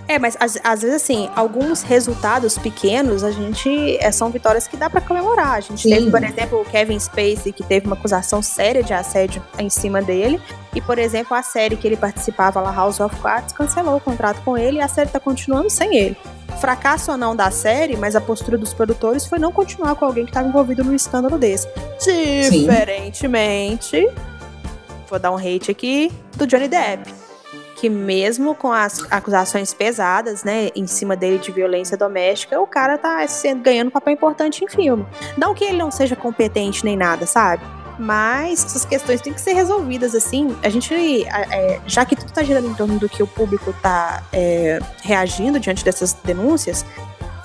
É, mas às, às vezes, assim, alguns resultados pequenos, a gente. é, são vitórias que dá pra comemorar. A gente
Sim.
teve, por exemplo, o Kevin Spacey, que teve uma acusação séria de assédio em cima dele. E, por exemplo, a série que ele participava lá, House of Cards, cancelou o contrato com ele e a série tá continuando sem ele. Fracasso ou não da série, mas a postura dos produtores foi não continuar com alguém que estava envolvido num escândalo desse. Diferentemente, vou dar um hate aqui, do Johnny Depp que mesmo com as acusações pesadas, né, em cima dele de violência doméstica, o cara tá sendo, ganhando um papel importante em filme. Não que ele não seja competente nem nada, sabe? Mas essas questões têm que ser resolvidas assim. A gente, é, já que tudo tá girando em torno do que o público tá é, reagindo diante dessas denúncias,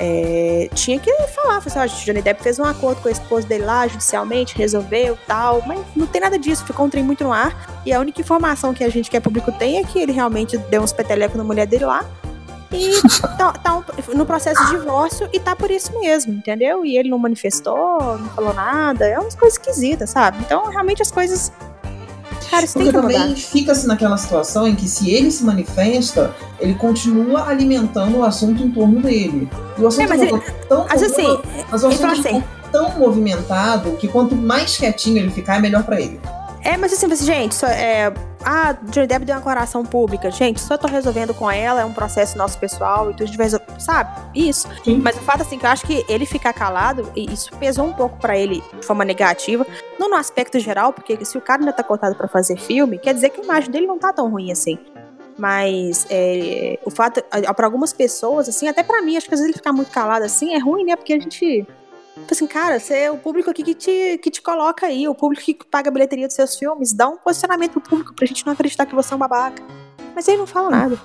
é, tinha que falar, falar assim, ó, Johnny Depp fez um acordo com a esposa dele lá, judicialmente, resolveu tal, mas não tem nada disso, ficou um trem muito no ar. E a única informação que a gente, que é público, tem é que ele realmente deu uns petelecos na mulher dele lá. E tá, tá no processo de divórcio e tá por isso mesmo, entendeu? E ele não manifestou, não falou nada, é umas coisas esquisitas, sabe? Então, realmente as coisas. Cara, isso tem
Porque
que mudar.
também fica-se naquela situação em que se ele se manifesta, ele continua alimentando o assunto em torno dele. E o assunto
É, mas
não
ele-
tão,
Mas assim,
mas o assunto
assim.
tá tão movimentado que quanto mais quietinho ele ficar, é melhor pra ele.
É, mas assim, assim, gente, só, é, ah, Johnny Depp deu uma declaração pública. Gente, só tô resolvendo com ela, é um processo nosso pessoal, e tudo de vez, sabe? Isso.
Sim.
Mas o fato, assim, que eu acho que ele ficar calado, e isso pesou um pouco pra ele de forma negativa. Não no aspecto geral, porque se o cara ainda tá cotado pra fazer filme, quer dizer que a imagem dele não tá tão ruim assim. Mas é, o fato, para algumas pessoas, assim, até pra mim, acho que às vezes ele ficar muito calado assim é ruim, né? Porque a gente. Tipo assim, cara, você é o público aqui que te, que te coloca aí, o público que paga a bilheteria dos seus filmes, dá um posicionamento pro público pra gente não acreditar que você é um babaca. Mas aí não fala nada.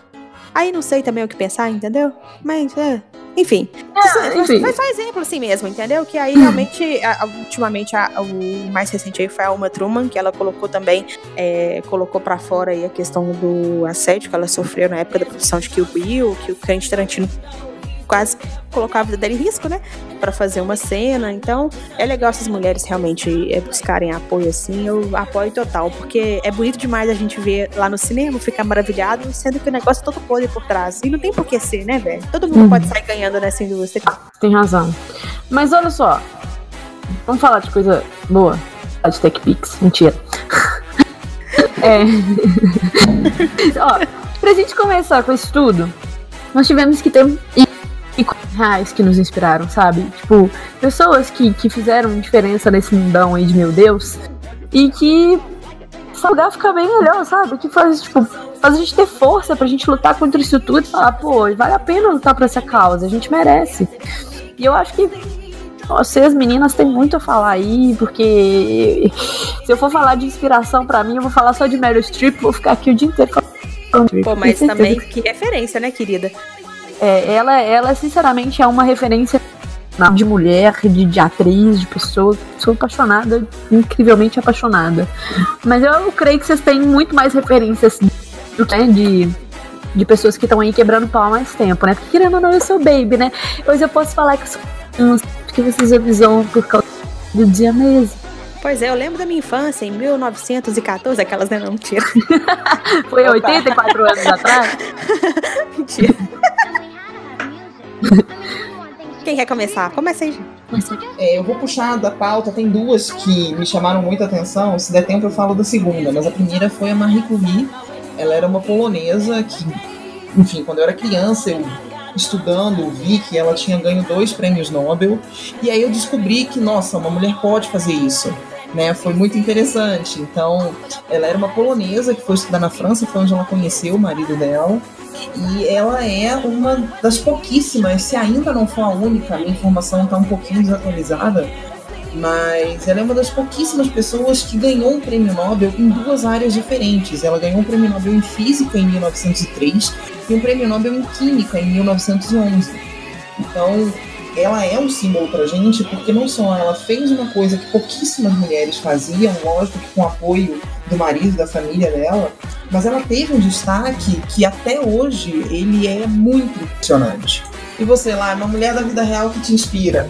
Aí não sei também o que pensar, entendeu? Mas, é. Enfim.
É, enfim.
Mas só exemplo assim mesmo, entendeu? Que aí realmente, a- ultimamente, a- o mais recente aí foi a Uma Truman, que ela colocou também, é, colocou pra fora aí a questão do assédio que ela sofreu na época da produção de Kill Bill, que o Quentin Tarantino quase colocou a vida dela em risco, né? Pra fazer uma cena. Então, é legal essas mulheres realmente é, buscarem apoio assim. Eu apoio total, porque é bonito demais a gente ver lá no cinema, ficar maravilhado, sendo que o negócio é todo podre por trás. E não tem por que ser, né, velho? Todo mundo
Uhum.
pode sair ganhando nessa indústria.
Tem razão. Mas olha só. Vamos falar de coisa boa. De TechPix. Mentira. é. Ó, pra gente começar com isso tudo, nós tivemos que ter ícones reais que nos inspiraram, sabe? Tipo, pessoas que, que fizeram diferença nesse mundão aí de meu Deus. E que esse lugar fica bem melhor, sabe? Que faz, tipo, faz a gente ter força pra gente lutar contra isso tudo e falar, pô, vale a pena lutar por essa causa, a gente merece. E eu acho que vocês, meninas, têm muito a falar aí, porque se eu for falar de inspiração pra mim, eu vou falar só de Meryl Streep, vou ficar aqui o dia inteiro falando.
Pô, mas também, que referência, né, querida?
É, ela, ela, sinceramente, é uma referência de mulher, de, de atriz, de pessoa. Sou apaixonada, incrivelmente apaixonada. Mas eu creio que vocês têm muito mais referências né, de, de pessoas que estão aí quebrando pau há mais tempo, né? Porque querendo ou não, eu sou baby, né? Hoje eu posso falar que sou porque vocês avisam por causa do dia mesmo.
Pois é, eu lembro da minha infância, em 1914, aquelas, né? Não, mentira.
Foi há 84 anos atrás.
mentira. Quem quer começar? Começa aí, gente.
É, eu vou puxar da pauta, tem duas que me chamaram muita atenção. Se der tempo, eu falo da segunda, mas a primeira foi a Marie Curie. Ela era uma polonesa que, enfim, quando eu era criança, eu estudando, vi que ela tinha ganho dois prêmios Nobel. E aí eu descobri que, nossa, uma mulher pode fazer isso. Né, foi muito interessante. Então, ela era uma polonesa que foi estudar na França, foi onde ela conheceu o marido dela. E ela é uma das pouquíssimas, se ainda não for a única, a minha informação está um pouquinho desatualizada, mas ela é uma das pouquíssimas pessoas que ganhou um prêmio Nobel em duas áreas diferentes. Ela ganhou um prêmio Nobel em Física em 1903 e um prêmio Nobel em Química em 1911. Então, ela é um símbolo pra gente porque não só ela fez uma coisa que pouquíssimas mulheres faziam, lógico que com apoio do marido, da família dela, mas ela teve um destaque que até hoje ele é muito impressionante. E você lá, uma mulher da vida real que te inspira?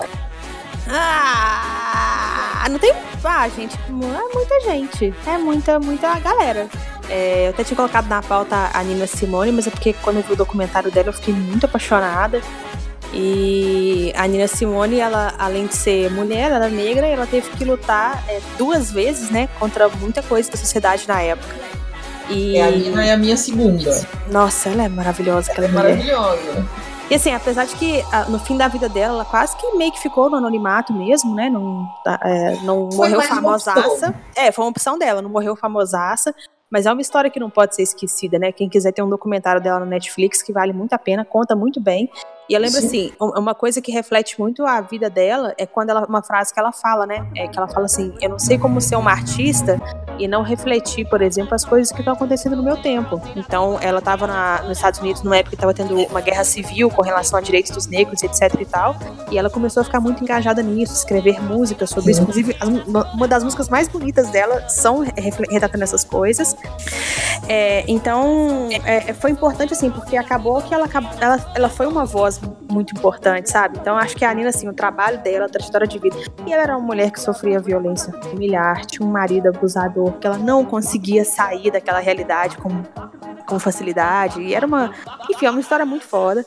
Ah, não tem. Ah, gente, é muita gente. É muita, muita galera. É, eu até tinha colocado na pauta a Nina Simone, mas é porque quando eu vi o documentário dela eu fiquei muito apaixonada. E a Nina Simone, ela, além de ser mulher, ela é negra e ela teve que lutar é, duas vezes, né, contra muita coisa da sociedade na época. E,
É, a Nina é a minha segunda.
nossa, ela é maravilhosa,
Ela é
mulher.
maravilhosa.
E assim, apesar de que ah, no fim da vida dela, ela quase que meio que ficou no anonimato mesmo, né? Não, tá, é, não
Foi
morreu famosaça. É, foi uma opção dela, não morreu famosaça. Mas é uma história que não pode ser esquecida, né? Quem quiser ter um documentário dela no Netflix, que vale muito a pena, conta muito bem. E eu lembro
Sim.
assim, um- uma coisa que reflete muito a vida dela é quando ela, uma frase que ela fala, né? É que ela fala assim: Eu não sei como ser uma artista e não refletir, por exemplo, as coisas que estão acontecendo no meu tempo. Então, ela estava nos Estados Unidos numa época que estava tendo uma guerra civil com relação a direitos dos negros, etc e tal. E ela começou a ficar muito engajada nisso, escrever músicas sobre isso.
Sim.
Inclusive, as- uma- das músicas mais bonitas dela são retratando essas coisas. É, então, é, foi importante, assim, porque acabou que ela, ela, ela foi uma voz muito importante, sabe? Então, acho que a Nina, assim, o trabalho dela, a trajetória de vida. E ela era uma mulher que sofria violência familiar, tinha um marido abusador, que ela não conseguia sair daquela realidade com, com facilidade. E era uma. Enfim, é uma história muito foda.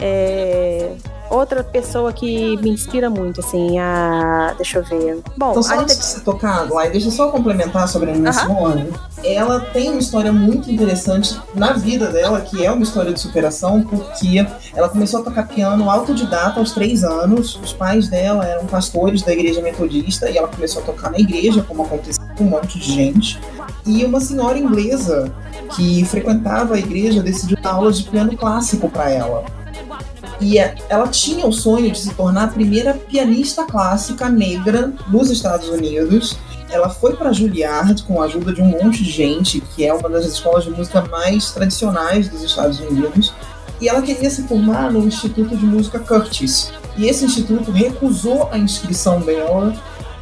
É, outra pessoa que me inspira muito, assim, a. Deixa eu ver. Bom,
Então, só antes de você tocar, Lai, deixa eu só complementar sobre a Nina Simone. Ela tem uma história muito interessante na vida dela, que é uma história de superação, porque ela começou a tocar piano autodidata aos três anos. Os pais dela eram pastores da igreja metodista e ela começou a tocar na igreja, como aconteceu com um monte de gente. E uma senhora inglesa que frequentava a igreja decidiu dar aulas de piano clássico para ela. E é- ela tinha o sonho de se tornar a primeira pianista clássica negra nos Estados Unidos. Ela foi para Juilliard com a ajuda de um monte de gente, que é uma das escolas de música mais tradicionais dos Estados Unidos. E ela queria se formar no Instituto de Música Curtis. E esse instituto recusou a inscrição dela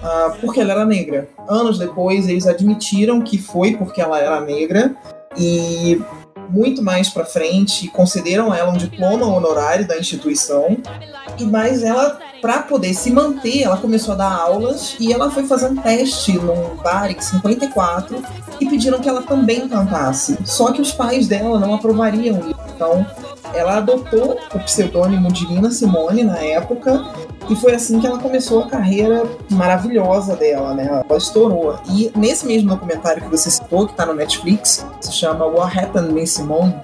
ah, porque ela era negra. Anos depois, eles admitiram que foi porque ela era negra. E muito mais para frente concederam a ela um diploma honorário da instituição. E mais ela para poder se manter ela começou a dar aulas e ela foi fazer um teste num bar em 54 e pediram que ela também cantasse só que os pais dela não aprovariam isso então ela adotou o pseudônimo de Nina Simone na época e foi assim que ela começou a carreira maravilhosa dela, né? Ela estourou. E nesse mesmo documentário que você citou, que tá no Netflix, se chama What Happened Miss Simone,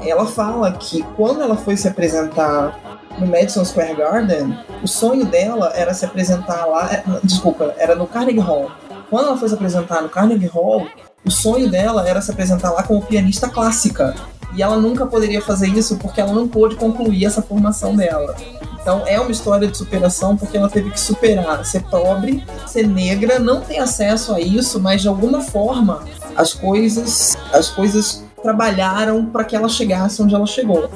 ela fala que quando ela foi se apresentar no Madison Square Garden, o sonho dela era se apresentar lá, é, desculpa, era no Carnegie Hall. Quando ela foi se apresentar no Carnegie Hall, o sonho dela era se apresentar lá como pianista clássica. E ela nunca poderia fazer isso porque ela não pôde concluir essa formação dela. Então é uma história de superação porque ela teve que superar, ser pobre, ser negra, não ter acesso a isso, mas de alguma forma as coisas, as coisas trabalharam para que ela chegasse onde ela chegou.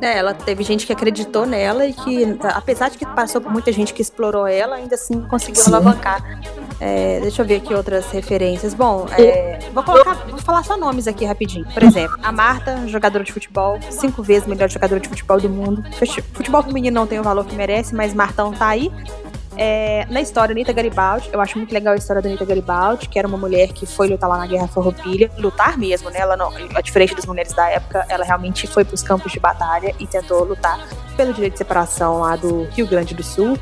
É, ela teve gente que acreditou nela e que, apesar de que passou por muita gente que explorou ela, ainda assim conseguiu
Sim.
alavancar. É, deixa eu ver aqui outras referências. Bom, é, vou colocar, vou falar só nomes aqui rapidinho. Por exemplo, a Marta, jogadora de futebol, cinco vezes melhor jogadora de futebol do mundo. Fute- Futebol feminino não tem o valor que merece, mas Martão tá aí. É, na história, Anitta Garibaldi, eu acho muito legal a história da Anitta Garibaldi, que era uma mulher que foi lutar lá na Guerra Farroupilha, lutar mesmo, né? Ela não, diferente das mulheres da época, ela realmente foi para os campos de batalha e tentou lutar pelo direito de separação lá do Rio Grande do Sul.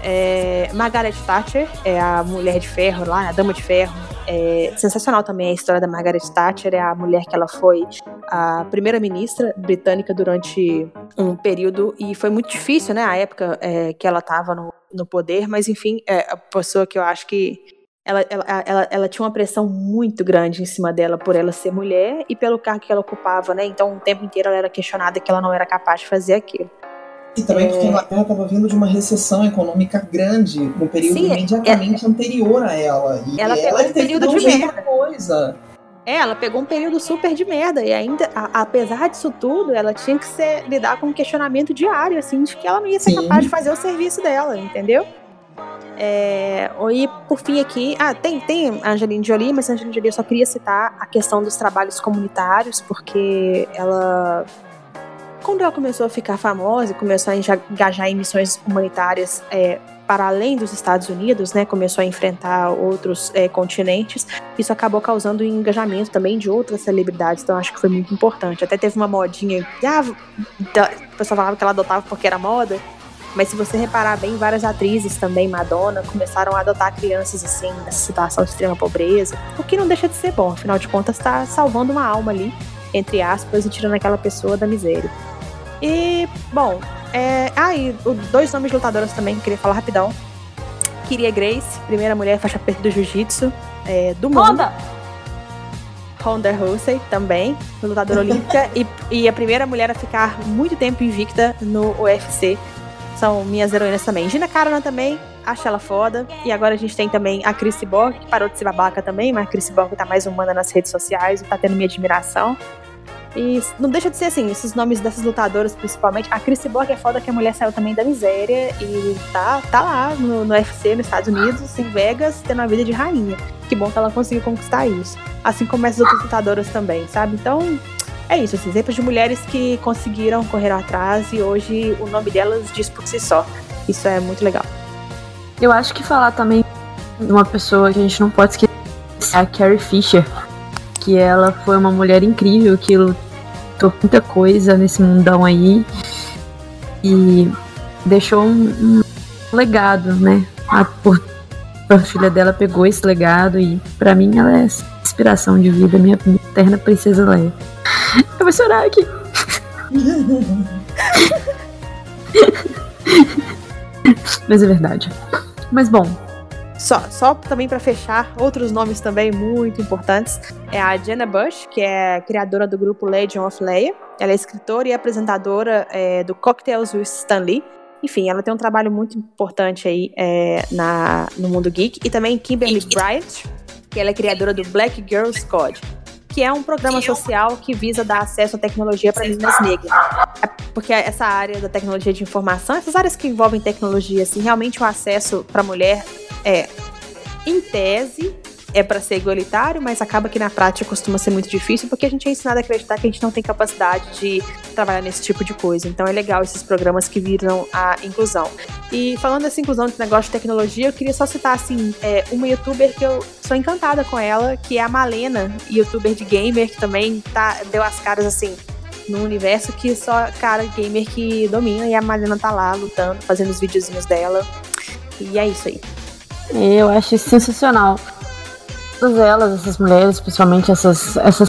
É, Margaret Thatcher é a mulher de ferro lá, a dama de ferro. É sensacional também a história da Margaret Thatcher, é a mulher que ela foi a primeira-ministra britânica durante um período e foi muito difícil, né, a época é, que ela estava no, no poder, mas enfim, é a pessoa que eu acho que ela, ela, ela, ela tinha uma pressão muito grande em cima dela por ela ser mulher e pelo cargo que ela ocupava, né? Então, o tempo inteiro ela era questionada que ela não era capaz de fazer aquilo.
E também porque a Inglaterra estava vindo de uma recessão econômica grande no período
Sim,
imediatamente anterior a ela. E
Ela
ela,
pegou um período de merda.
coisa.
É, ela pegou um período super de merda e ainda, a- apesar disso tudo, ela tinha que ser, lidar com um questionamento diário, assim, de que ela não ia ser
Sim.
capaz de fazer o serviço dela, entendeu? É, e por fim aqui, ah, tem, tem a Angelina Jolie, mas a Angelina Jolie eu só queria citar a questão dos trabalhos comunitários, porque ela, quando ela começou a ficar famosa e começou a engajar em missões humanitárias é, para além dos Estados Unidos, né, começou a enfrentar outros é, continentes, isso acabou causando engajamento também de outras celebridades, então acho que foi muito importante. Até teve uma modinha, ah, o pessoal falava que ela adotava porque era moda, mas se você reparar bem, várias atrizes também, Madonna, começaram a adotar crianças assim, nessa situação de extrema pobreza, o que não deixa de ser bom, afinal de contas está salvando uma alma ali, entre aspas, e tirando aquela pessoa da miséria. E, bom, é... ah, e dois nomes de lutadoras também que eu queria falar rapidão. Kyria Grace, primeira mulher faixa preta do jiu-jitsu é, do mundo.
Roda!
Ronda Rousey também, lutadora olímpica, e, e a primeira mulher a ficar muito tempo invicta no UFC. São minhas heroínas também. Gina Carano também, acho ela foda. E agora a gente tem também a Chris Borg, que parou de ser babaca também, mas a Chris Borg tá mais humana nas redes sociais e tá tendo minha admiração. E não deixa de ser assim, esses nomes dessas lutadoras, principalmente. A Chris Borg é foda que a mulher saiu também da miséria e tá, tá lá no, no UFC, nos Estados Unidos, em Vegas, tendo a vida de rainha. Que bom que ela conseguiu conquistar isso. Assim como essas outras lutadoras também, sabe? Então, é isso, assim, exemplos de mulheres que conseguiram correr atrás e hoje o nome delas diz por si só. Isso é muito legal.
Eu acho que falar também de uma pessoa que a gente não pode esquecer é a Carrie Fisher. Que ela foi uma mulher incrível que lutou muita coisa nesse mundão aí. E deixou um, um legado, né? A, por, a filha dela pegou esse legado e para mim ela é inspiração de vida, minha, eterna princesa Leia. Eu vou chorar aqui. Mas é verdade. Mas bom,
só, só também para fechar, outros nomes também muito importantes. É a Jenna Bush, que é criadora do grupo Legend of Leia. Ela é escritora e apresentadora é, do Cocktails with Stan Lee. Enfim, ela tem um trabalho muito importante aí é, na, no mundo geek. E também Kimberly Bryant, que ela é criadora do Black Girls Code que é um programa social que visa dar acesso à tecnologia para meninas negras. É porque essa área da tecnologia de informação, essas áreas que envolvem tecnologia, assim, realmente o acesso para mulher é, em tese, é para ser igualitário, mas acaba que na prática costuma ser muito difícil, porque a gente é ensinado a acreditar que a gente não tem capacidade de trabalhar nesse tipo de coisa. Então é legal esses programas que viram a inclusão. E falando dessa inclusão de negócio de tecnologia, eu queria só citar assim, é, uma youtuber que eu sou encantada com ela, que é a Malena, youtuber de gamer, que também tá, deu as caras assim no universo que só cara gamer que domina e a Malena tá lá lutando, fazendo os videozinhos dela. E é isso aí.
Eu acho sensacional. Todas elas, essas mulheres, principalmente essas, essas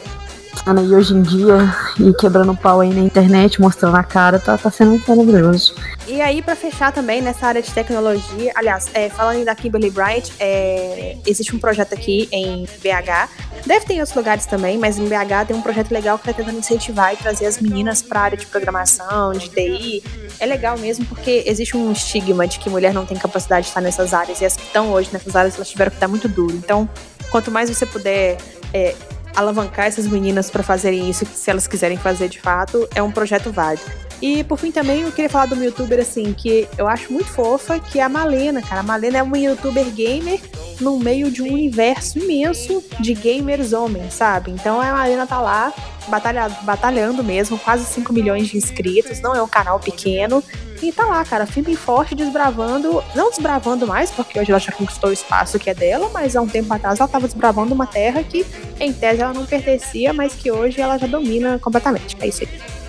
e hoje em dia, e quebrando pau aí na internet, mostrando a cara, tá, tá sendo maravilhoso.
E aí, para fechar também nessa área de tecnologia, aliás, é, falando da Kimberly Bright, é, existe um projeto aqui em BH. Deve ter em outros lugares também, mas em BH tem um projeto legal que tá tentando incentivar e trazer as meninas para a área de programação, de TI. É legal mesmo porque existe um estigma de que mulher não tem capacidade de estar nessas áreas e as que estão hoje nessas áreas elas tiveram que estar muito duro. Então, quanto mais você puder é, alavancar essas meninas para fazerem isso, se elas quiserem fazer de fato, é um projeto válido. E por fim também eu queria falar de uma youtuber assim, que eu acho muito fofa, que é a Malena, cara. A Malena é uma youtuber gamer no meio de um universo imenso de gamers homens, sabe? Então a Malena tá lá batalha, batalhando mesmo, quase 5 milhões de inscritos, não é um canal pequeno. E tá lá, cara, firme e forte, desbravando, não desbravando mais, porque hoje ela já conquistou o espaço que é dela, mas há um tempo atrás ela tava desbravando uma terra que, em tese, ela não pertencia, mas que hoje ela já domina completamente. É isso aí.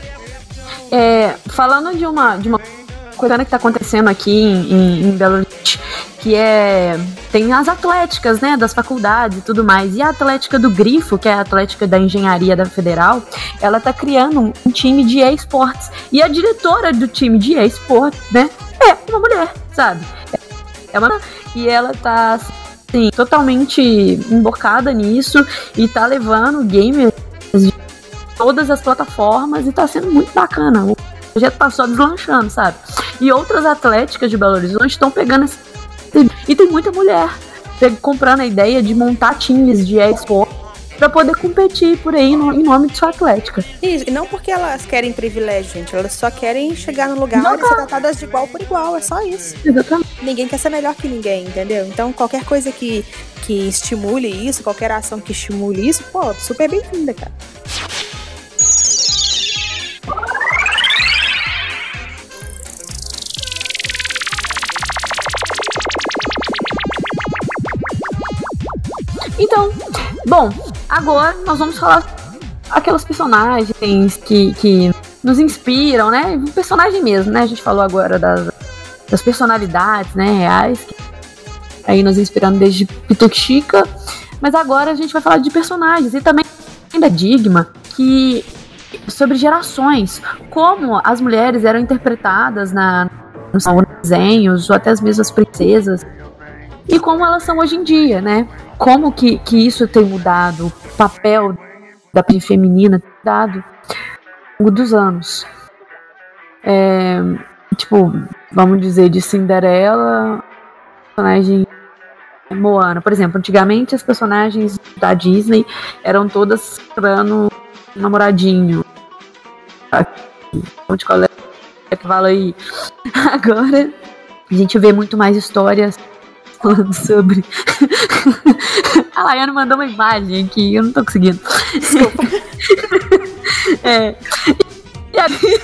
É, falando de uma, de uma coisa que está acontecendo aqui em, em, Belo Horizonte, que é. Tem as atléticas, né? Das faculdades e tudo mais. E a Atlética do Grifo, que é a Atlética da Engenharia da Federal, ela tá criando um, time de esportes. E a diretora do time de esportes, né? É uma mulher, sabe? É uma. E ela tá. Assim, totalmente embocada nisso e tá levando gamers todas as plataformas e tá sendo muito bacana. O projeto tá só deslanchando, sabe? E outras atléticas de Belo Horizonte estão pegando esse. E tem muita mulher comprando a ideia de montar times de e-sport para poder competir por aí no, em nome de sua atlética.
Isso, e não porque elas querem privilégio, gente. Elas só querem chegar no lugar não, e ser tratadas de igual por igual. É só isso.
Exatamente.
Ninguém quer ser melhor que ninguém, entendeu? Então, qualquer coisa que, que estimule isso, qualquer ação que estimule isso, pô, super bem-vinda, cara.
Então, bom, agora nós vamos falar aquelas personagens que, que nos inspiram, né? Um personagem mesmo, né? A gente falou agora das, das personalidades, né, reais, que aí nos inspirando desde Pituxica, mas agora a gente vai falar de personagens e também da Digma, que sobre gerações, como as mulheres eram interpretadas na nos desenhos, ou até as mesmas princesas, e como elas são hoje em dia, né? Como que, que isso tem mudado, o papel da feminina tem mudado ao longo dos anos. É, tipo, vamos dizer, de Cinderela, personagem Moana. Por exemplo, antigamente as personagens da Disney eram todas dando namoradinho. Onde qual é que fala aí? Agora a gente vê muito mais histórias falando sobre. a Laiane mandou uma imagem aqui, eu não tô conseguindo. Desculpa. é. E aí...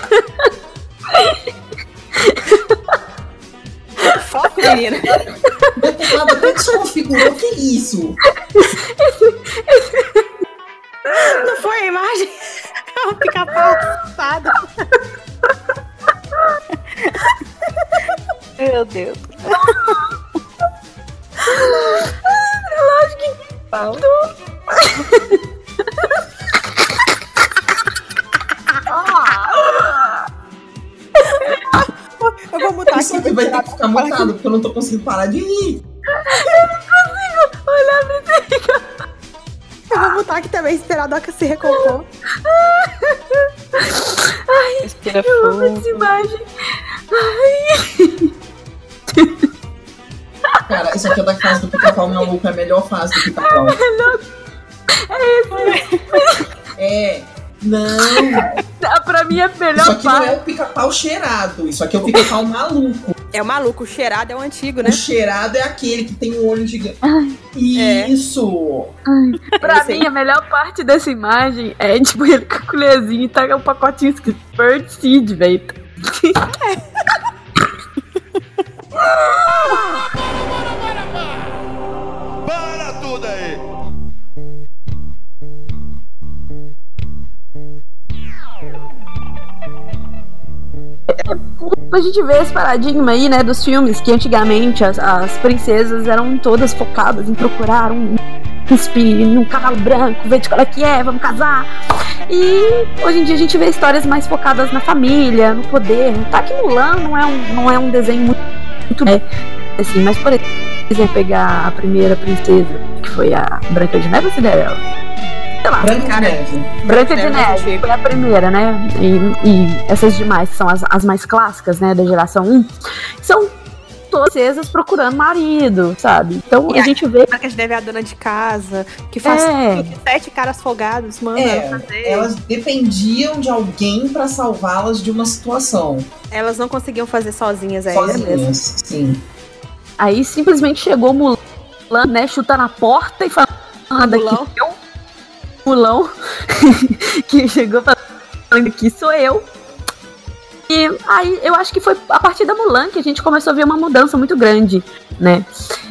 Foco, menina.
Meu teclado até desconfigurou, que isso?
Não foi a imagem? É um pica-pau
meu Deus.
Eu vou mutar
Isso
aqui.
aqui vai ter que ficar mutado, porque eu não tô conseguindo parar de rir.
Eu vou mutar aqui também, esperar a Doca se recompor.
Respira
Eu amo
fundo.
essa imagem.
Cara, isso aqui é da fase do pica-pau maluco, é a melhor fase do pica-pau. É. Não,
Ah, Pra mim é a
isso
melhor
aqui não
parte.
é o pica-pau cheirado. Isso aqui é o pica-pau maluco.
É o maluco, o cheirado é o antigo, né?
O cheirado é aquele que tem o olho gigante.
É.
Isso!
Pra
Esse aí.
mim, a melhor parte dessa imagem é, tipo, ele com a colherzinha e tá com um pacotinho escrito Bird Seed, velho.
Para tudo aí!
A gente vê esse paradigma aí, né, dos filmes, que antigamente as, as princesas eram todas focadas em procurar um príncipe num cavalo branco, ver de qual é que é, vamos casar. E hoje em dia a gente vê histórias mais focadas na família, no poder. Tá que Mulan não é um, não é um desenho muito, muito é, assim, mas por exemplo, pegar a primeira princesa, que foi a Branca de Neve ou Cinderela? Sei lá.
Branca de neve.
Branca de
Neve,
foi a primeira, né? E, e essas demais, que são as, as mais clássicas, né, da geração 1, são todas princesas procurando marido, sabe? Então
E
a
a-
gente vê.
Branca de Neve é a dona de casa, que faz
É.
que sete caras folgados, manda
É. Elas dependiam de alguém pra salvá-las de uma situação.
Elas não conseguiam fazer sozinhas, é mesmo.
Sozinhas, sim.
Aí simplesmente chegou Mulan, né, chutando a porta e falando
Mulão.
aqui, eu, Mulão, que chegou falando que sou eu. E aí eu acho que foi a partir da Mulan que a gente começou a ver uma mudança muito grande, né?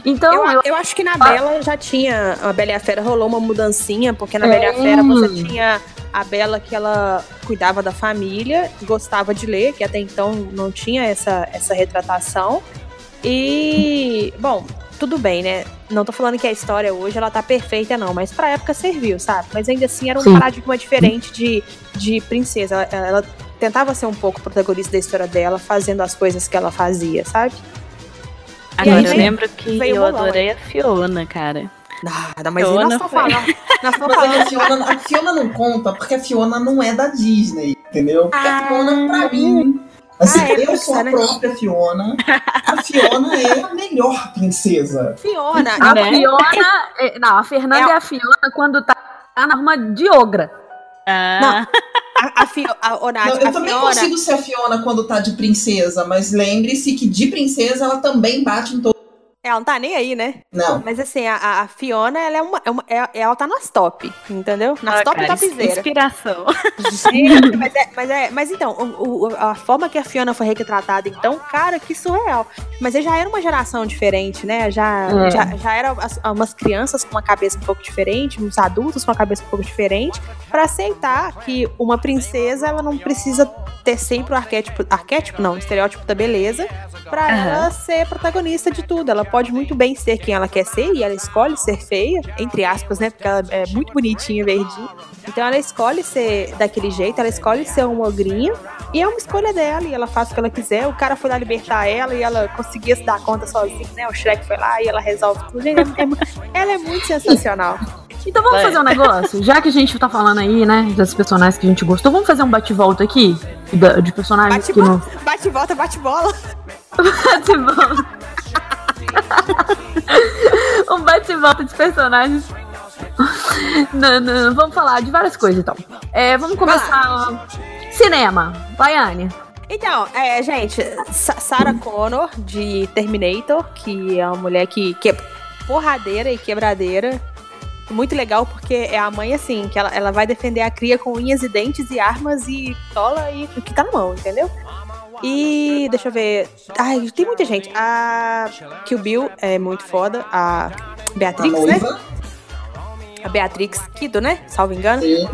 Então,
Eu,
eu,
eu acho que na Bela já tinha. A Bela e a Fera rolou uma mudancinha, porque na
É.
Bela e a Fera você tinha a Bela que ela cuidava da família, gostava de ler, que até então não tinha essa, essa retratação. E, bom, tudo bem, né? Não tô falando que a história hoje ela tá perfeita, não, mas pra época serviu, sabe? Mas ainda assim era um
Sim.
paradigma diferente de, de princesa. Ela, ela tentava ser um pouco protagonista da história dela, fazendo as coisas que ela fazia, sabe?
Agora
aí
eu lembro que eu
Mulan.
adorei a Fiona, cara.
Nada, mas
Fiona
nós estamos
foi-
falando. Nós estamos
Mas
falando
a Fiona, a Fiona não conta porque a Fiona não é da Disney, entendeu? Porque a
Ah.
Fiona, pra mim, assim,
Ah, é
eu sou a
né?
própria Fiona. A Fiona é a melhor princesa.
Fiona,
a
né?
Fiona. é, Não, a Fernanda
É
é a Fiona quando tá na arma de ogra.
Ah,
a, a, Fi- a, ô, Nath,
Não, eu
a
também
Fiona,
consigo ser a Fiona quando tá de princesa, mas lembre-se que de princesa ela também bate em todo.
Ela não tá nem aí, né?
Não.
Mas assim, a, a- Fiona, ela é uma, é uma- é- ela tá nas top, entendeu? Nas
ah,
top
cara,
topzera.
inspiração.
Gente, mas, é, mas, é, mas então, o- o- a forma que a Fiona foi retratada, então, cara, que surreal. Mas já era uma geração diferente, né? Já,
É.
já, já era as- umas crianças com uma cabeça um pouco diferente, uns adultos com uma cabeça um pouco diferente, pra aceitar que uma princesa, ela não precisa ter sempre o arquétipo, arquétipo não, o estereótipo da beleza, pra
Aham.
ela ser protagonista de tudo. Ela pode muito bem ser quem ela quer ser e ela escolhe ser feia, entre aspas, né? Porque ela é muito bonitinha, verdinha. Então ela escolhe ser daquele jeito, ela escolhe ser uma ogrinha e é uma escolha dela e ela faz o que ela quiser. O cara foi lá libertar ela e ela conseguia se dar conta sozinha, né? O Shrek foi lá e ela resolve tudo. Gente, é- é ela é muito sensacional.
Então vamos
É.
fazer um negócio? Já que a gente tá falando aí, né, das personagens que a gente gostou, vamos fazer um bate-volta aqui? De personagens
Bate,
que não.
bate e volta,
um bate-volta de personagens. Não, não, vamos falar de várias coisas então. É, vamos começar. Cinema. Baiane.
Então, é, gente, Sa- Sarah Connor, de Terminator, que é uma mulher que, que é porradeira e quebradeira. Muito legal, porque é a mãe, assim, que ela, ela vai defender a cria com unhas e dentes e armas e tola e o que tá na mão, entendeu? E deixa eu ver. Ai, tem muita gente. A Kill Bill é muito foda. A
A
Beatrix, né? A Beatrix Kido, né? Salvo engano.
Sim.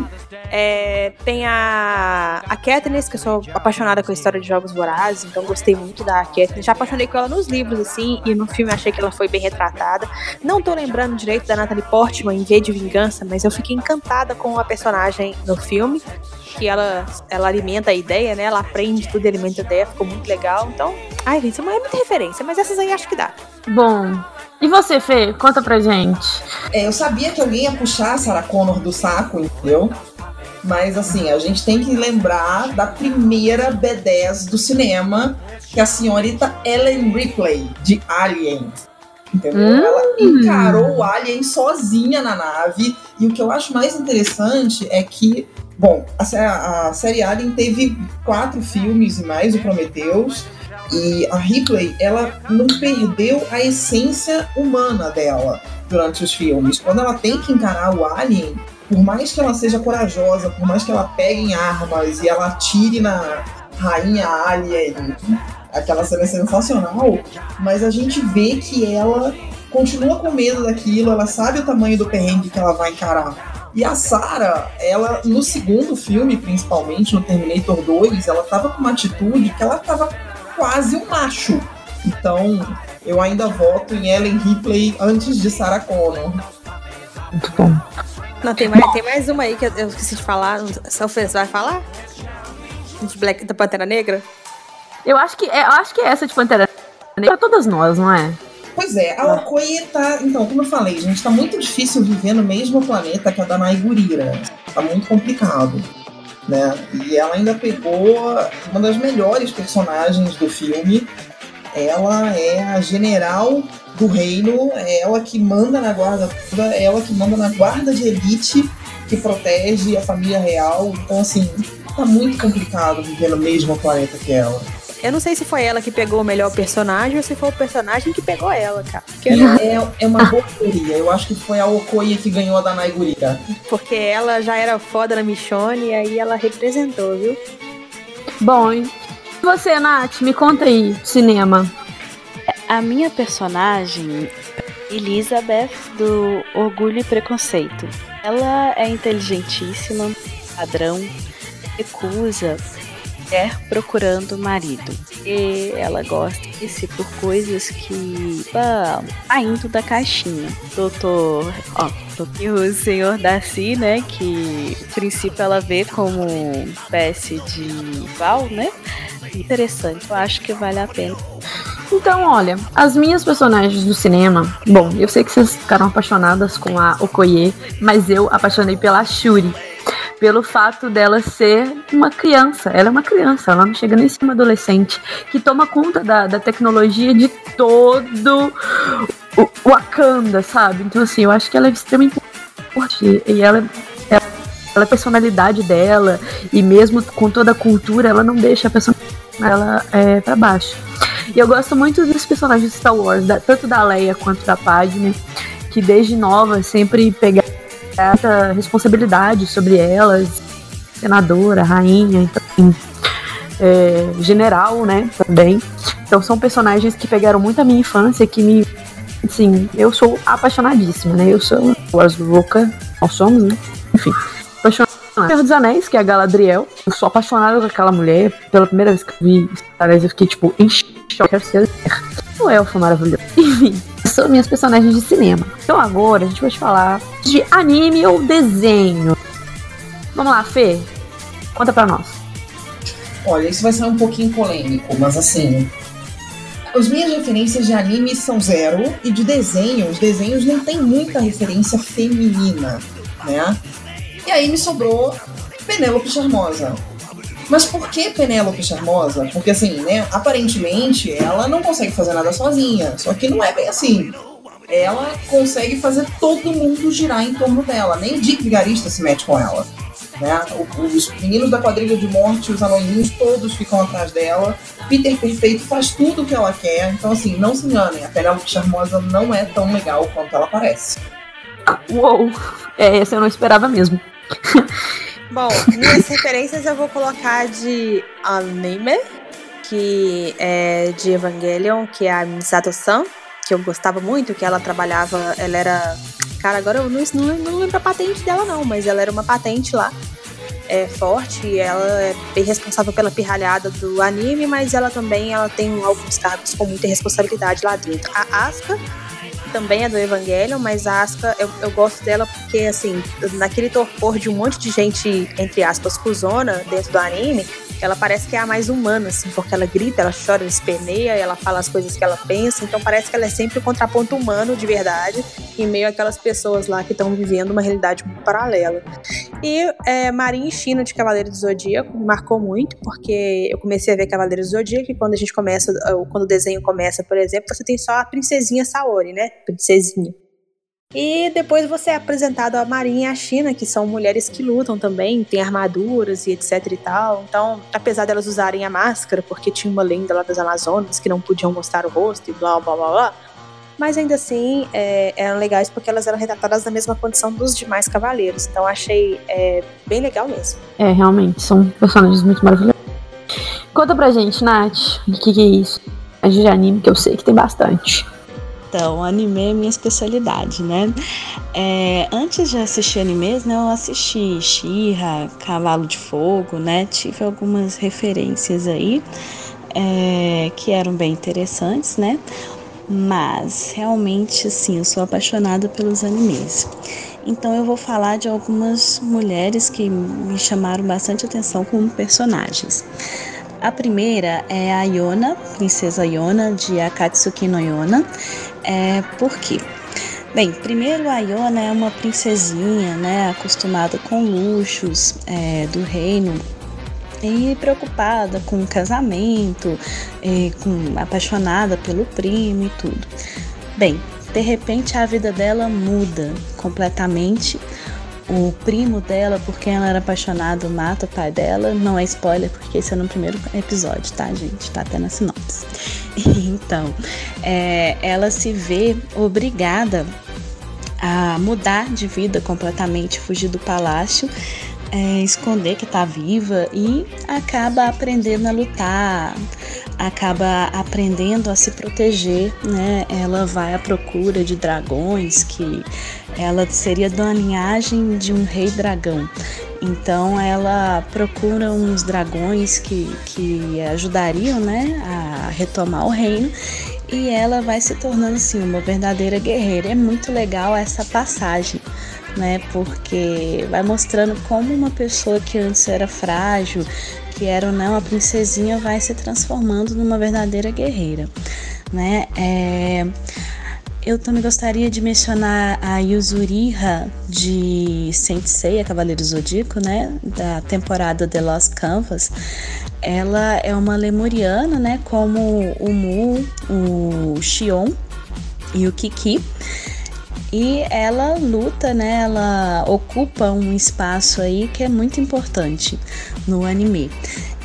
É, tem a, a Katniss, que eu sou apaixonada com a história de Jogos Vorazes, então gostei muito da Katniss. Já apaixonei com ela nos livros, assim, e no filme achei que ela foi bem retratada. Não tô lembrando direito da Natalie Portman em V de Vingança, mas eu fiquei encantada com a personagem no filme. Que ela, ela alimenta a ideia, né? Ela aprende tudo, alimenta a ideia, ficou muito legal. Então, ai, gente, não é muita referência, mas essas aí acho que dá.
Bom. E você, Fê? Conta pra gente.
É, eu sabia que alguém ia puxar a Sarah Connor do saco, entendeu? Mas assim, a gente tem que lembrar da primeira B10 do cinema, que é a senhorita Ellen Ripley, de Alien. Entendeu?
Hum.
Ela encarou o Alien sozinha na nave. E o que eu acho mais interessante é que, bom, a, a série Alien teve quatro filmes e mais o Prometheus. E a Ripley, ela não perdeu a essência humana dela durante os filmes. Quando ela tem que encarar o Alien, por mais que ela seja corajosa, por mais que ela pegue em armas e ela atire na rainha Alien, aquela cena é sensacional, mas a gente vê que ela continua com medo daquilo, ela sabe o tamanho do perrengue que ela vai encarar. E a Sarah, ela, no segundo filme, principalmente, no Terminator 2, ela tava com uma atitude que ela tava quase um macho. Então, eu ainda voto em Ellen Ripley antes de Sarah Connor.
Muito bom.
Não, tem mais, tem mais uma aí que eu, eu esqueci de falar. Só você vai falar? De Black, da Pantera Negra?
Eu acho que, é, eu acho que essa de Pantera Negra pra todas nós, não é?
Pois é, a Okoye tá. Então, como eu falei, gente, tá muito difícil viver no mesmo planeta que a Danai Gurira. Tá muito complicado. Né? E ela ainda pegou uma das melhores personagens do filme. Ela é a general do reino, é ela que manda na guarda é ela que manda na guarda de elite que protege a família real. Então, assim, tá muito complicado viver no mesmo planeta que ela.
Eu não sei se foi ela que pegou o melhor personagem ou se foi o personagem que pegou ela, cara. Porque,
É, é uma boa teoria. Eu acho que foi a Okoye que ganhou a Danai Gurira.
porque ela já era foda na Michonne e aí ela representou, viu?
Bom, e você, Nath, me conta aí, cinema.
A minha personagem, Elizabeth, do Orgulho e Preconceito. Ela é inteligentíssima, padrão, recusa, quer procurando marido. E ela gosta de si por coisas que ah, saindo da caixinha. Doutor, ó, e o senhor Darcy, né, que a princípio ela vê como espécie de val, né? Interessante, eu acho que vale a pena.
Então, olha, as minhas personagens do cinema, bom, eu sei que vocês ficaram apaixonadas com a Okoye, mas eu apaixonei pela Shuri. Pelo fato dela ser uma criança. Ela é uma criança, ela não chega nem a ser uma adolescente. Que toma conta da, da tecnologia de todo o Wakanda, sabe? Então, assim, eu acho que ela é extremamente importante. E ela, ela, ela a personalidade dela, e mesmo com toda a cultura, ela não deixa a personalidade ela é, pra baixo. E eu gosto muito dos personagens de Star Wars, da- tanto da Leia quanto da Padme, que desde nova sempre pegaram essa responsabilidade sobre elas, senadora, rainha, então, é, general, né, também. Então são personagens que pegaram muito a minha infância, que me, assim, eu sou apaixonadíssima, né, eu sou Wars louca, nós somos, né, enfim, apaixonada. Senhor dos Anéis, que é a Galadriel, eu sou apaixonada por aquela mulher, pela primeira vez que eu vi Star Wars, eu fiquei, tipo, em choque, quero ser um elfo maravilhoso. Enfim, são minhas personagens de cinema. Então agora a gente vai falar de anime ou desenho. Vamos lá, Fê. Conta pra nós.
Olha, isso vai ser um pouquinho polêmico, mas assim. As minhas referências de anime são zero, e de desenho, os desenhos não tem muita referência feminina, né? E aí me sobrou Penélope Charmosa. Mas por que Penélope Charmosa? Porque assim, né, aparentemente ela não consegue fazer nada sozinha, só que não é bem assim. Ela consegue fazer todo mundo girar em torno dela, nem Dick Vigarista se mete com ela. Né? Os meninos da quadrilha de morte, os anõezinhos, todos ficam atrás dela. Peter Perfeito faz tudo o que ela quer. Então, assim, não se enganem, a Penélope Charmosa não é tão legal quanto ela parece.
Uou! É, essa eu não esperava mesmo.
Bom, minhas referências eu vou colocar de anime, que é de Evangelion, que é a Misato-san, que eu gostava muito, que ela trabalhava, ela era. Cara, agora eu não, não, lembro a patente dela, não, mas ela era uma patente lá. é forte e ela é bem responsável pela pirralhada do anime, mas ela também ela tem alguns cargos com muita responsabilidade lá dentro. A Asuka também é do Evangelion, mas a Asuka, eu, eu gosto dela porque, assim, naquele torpor de um monte de gente, entre aspas, cuzona dentro do anime, ela parece que é a mais humana, assim, porque ela grita, ela chora, ela esperneia, ela fala as coisas que ela pensa, então parece que ela é sempre o contraponto humano de verdade, em meio àquelas pessoas lá que estão vivendo uma realidade paralela. E é, Marinha e China de Cavaleiro do Zodíaco marcou muito, porque eu comecei a ver Cavaleiro do Zodíaco e quando a gente começa, quando o desenho começa, por exemplo, você tem só a princesinha Saori, né? Princesinha. E depois você é apresentado a Marinha e a China, que são mulheres que lutam também, têm armaduras e etc e tal. Então, apesar delas usarem a máscara, porque tinha uma lenda lá das Amazonas que não podiam mostrar o rosto e blá blá blá blá, mas ainda assim é, eram legais porque elas eram retratadas na mesma condição dos demais cavaleiros. Então achei é, bem legal mesmo.
É, realmente, são personagens muito maravilhosos. Conta pra gente, Nath, o que, que é isso? A de anime, que eu sei que tem bastante.
Então, anime é minha especialidade, né? É, antes de assistir animes, né, eu assisti Shira, Cavalo de Fogo, né? Tive algumas referências aí é, que eram bem interessantes, né? Mas realmente, sim, eu sou apaixonada pelos animes. Então eu vou falar de algumas mulheres que me chamaram bastante atenção como personagens. A primeira é a Yona, Princesa Yona de Akatsuki no Yona. É, por quê? Bem, primeiro a Yona é uma princesinha, né, acostumada com luxos é, do reino e preocupada com o casamento, e com, apaixonada pelo primo e tudo. Bem, de repente a vida dela muda completamente o primo dela, por quem ela era apaixonada, mata o pai dela. Não é spoiler, porque esse é no primeiro episódio, tá, gente? Tá até na sinopse. Então, é, ela se vê obrigada a mudar de vida completamente, fugir do palácio, é, esconder que tá viva e acaba aprendendo a lutar, acaba aprendendo a se proteger, né? Ela vai à procura de dragões que ela seria da linhagem de um rei dragão. Então ela procura uns dragões que, que ajudariam né, a retomar o reino e ela vai se tornando assim uma verdadeira guerreira. É muito legal essa passagem, né? Porque vai mostrando como uma pessoa que antes era frágil, que era ou não a princesinha, vai se transformando numa verdadeira guerreira, né? É... Eu também gostaria de mencionar a Yuzuriha de Sensei, a Cavaleiro Zodíaco, né, da temporada The Lost Canvas. Ela é uma lemuriana, né, como o Mu, o Xion e o Kiki. E ela luta, né? Ela ocupa um espaço aí que é muito importante no anime.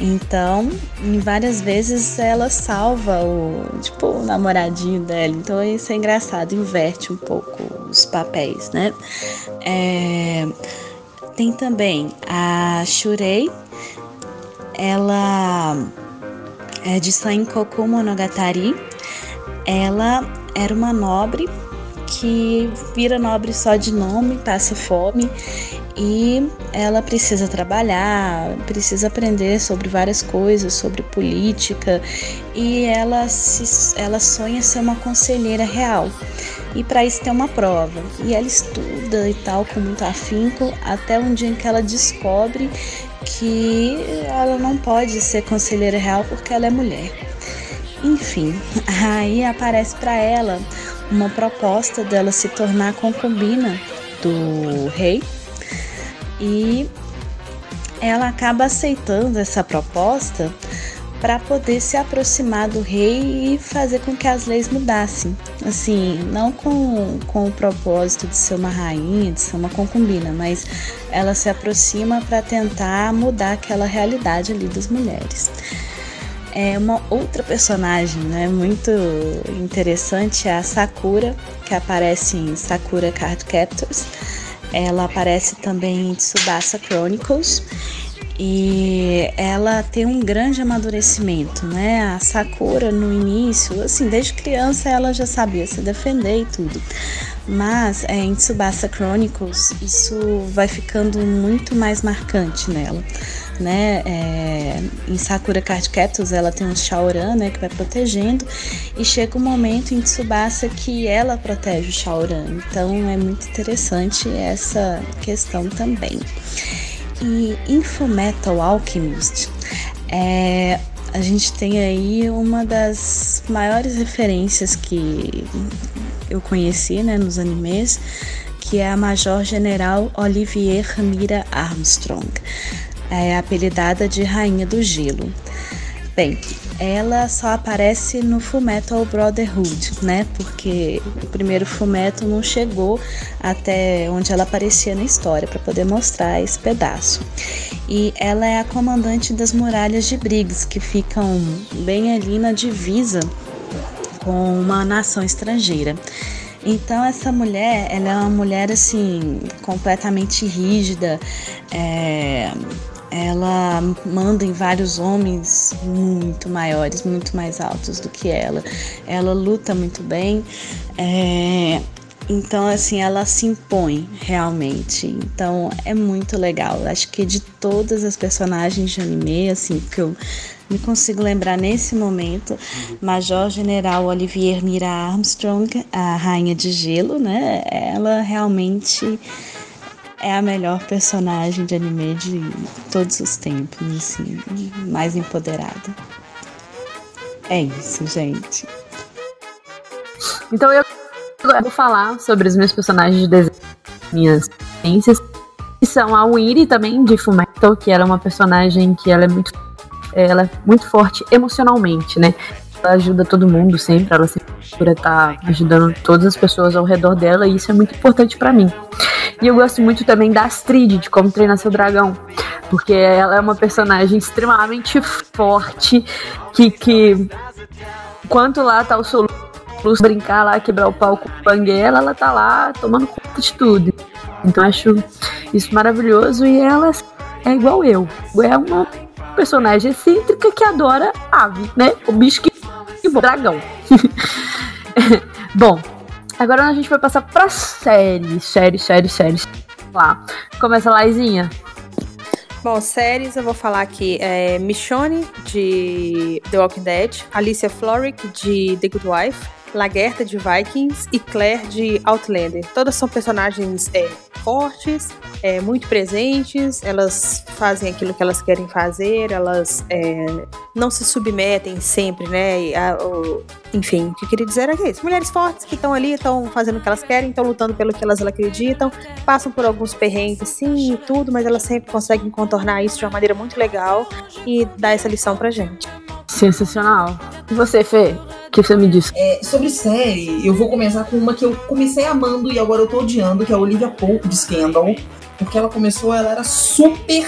Então, em várias vezes ela salva o, tipo, o namoradinho dela. Então isso é engraçado, inverte um pouco os papéis, né? É, tem também a Shurei. Ela é de Sainkoku Monogatari. Ela era uma nobre que vira nobre só de nome, passa fome e ela precisa trabalhar, precisa aprender sobre várias coisas, sobre política e ela, se, ela sonha ser uma conselheira real. E para isso tem uma prova. E ela estuda e tal com muito afinco até um dia em que ela descobre que ela não pode ser conselheira real porque ela é mulher. Enfim, aí aparece para ela uma proposta dela se tornar concubina do rei e ela acaba aceitando essa proposta para poder se aproximar do rei e fazer com que as leis mudassem. Assim, não com, com o propósito de ser uma rainha, de ser uma concubina, mas ela se aproxima para tentar mudar aquela realidade ali das mulheres. É uma outra personagem né, muito interessante é a Sakura, que aparece em Sakura Card Captors. Ela aparece também em Tsubasa Chronicles e ela tem um grande amadurecimento, né? A Sakura no início, assim, desde criança ela já sabia se defender e tudo. Mas é, em Tsubasa Chronicles isso vai ficando muito mais marcante nela. Né? É, em Sakura Card Captors ela tem um Shaoran né, que vai protegendo e chega um momento em Tsubasa que ela protege o Shaoran. Então é muito interessante essa questão também. E em Fullmetal Alchemist é, a gente tem aí uma das maiores referências que eu conheci né, nos animes, que é a Major General Olivier Ramira Armstrong, é apelidada de Rainha do Gelo. Bem, ela só aparece no Fullmetal Brotherhood, né? Porque o primeiro Fullmetal não chegou até onde ela aparecia na história para poder mostrar esse pedaço. E ela é a comandante das muralhas de Briggs, que ficam bem ali na divisa com uma nação estrangeira. Então essa mulher, ela é uma mulher assim completamente rígida, é, ela manda em vários homens muito maiores, muito mais altos do que ela. Ela luta muito bem. É, então, assim, ela se impõe realmente. Então, é muito legal. Acho que de todas as personagens de anime, assim, que eu me consigo lembrar nesse momento, Major General Olivier Mira Armstrong, a Rainha de Gelo, né? Ela realmente é a melhor personagem de anime de todos os tempos, assim, mais empoderada. É isso, gente.
Então eu vou falar sobre os meus personagens de desenho, minhas experiências, que são a Winnie também, de Fullmetal, que ela é uma personagem que ela é muito, ela é muito forte emocionalmente, né? Ela ajuda todo mundo sempre, ela sempre está ajudando todas as pessoas ao redor dela e isso é muito importante para mim. E eu gosto muito também da Astrid, de como treinar seu dragão. Porque ela é uma personagem extremamente forte, que, que lá tá o Soluço brincar lá, quebrar o pau com Banguela, ela tá lá tomando conta de tudo. Então acho isso maravilhoso e ela é igual eu. É uma personagem excêntrica que adora ave, né? O bicho que, que dragão. Bom, Agora a gente vai passar pra série, série, série, série. Lá. Começa lá, Izinha.
Bom, séries eu vou falar aqui. É Michonne, de The Walking Dead. Alicia Florrick, de The Good Wife. Lagerta, de Vikings. E Claire, de Outlander. Todas são personagens é, fortes, é, muito presentes, elas fazem aquilo que elas querem fazer, elas é, não se submetem sempre, né? A, o, enfim, o que eu queria dizer é isso. Mulheres fortes que estão ali, estão fazendo o que elas querem, estão lutando pelo que elas acreditam, passam por alguns perrengues, sim, e tudo, mas elas sempre conseguem contornar isso de uma maneira muito legal e dar essa lição pra gente.
Sensacional. E você, Fê? O que você me disse?
É, sobre série, eu vou começar com uma que eu comecei amando e agora eu tô odiando, que é a Olivia Pope de Scandal. Porque ela começou, ela era super.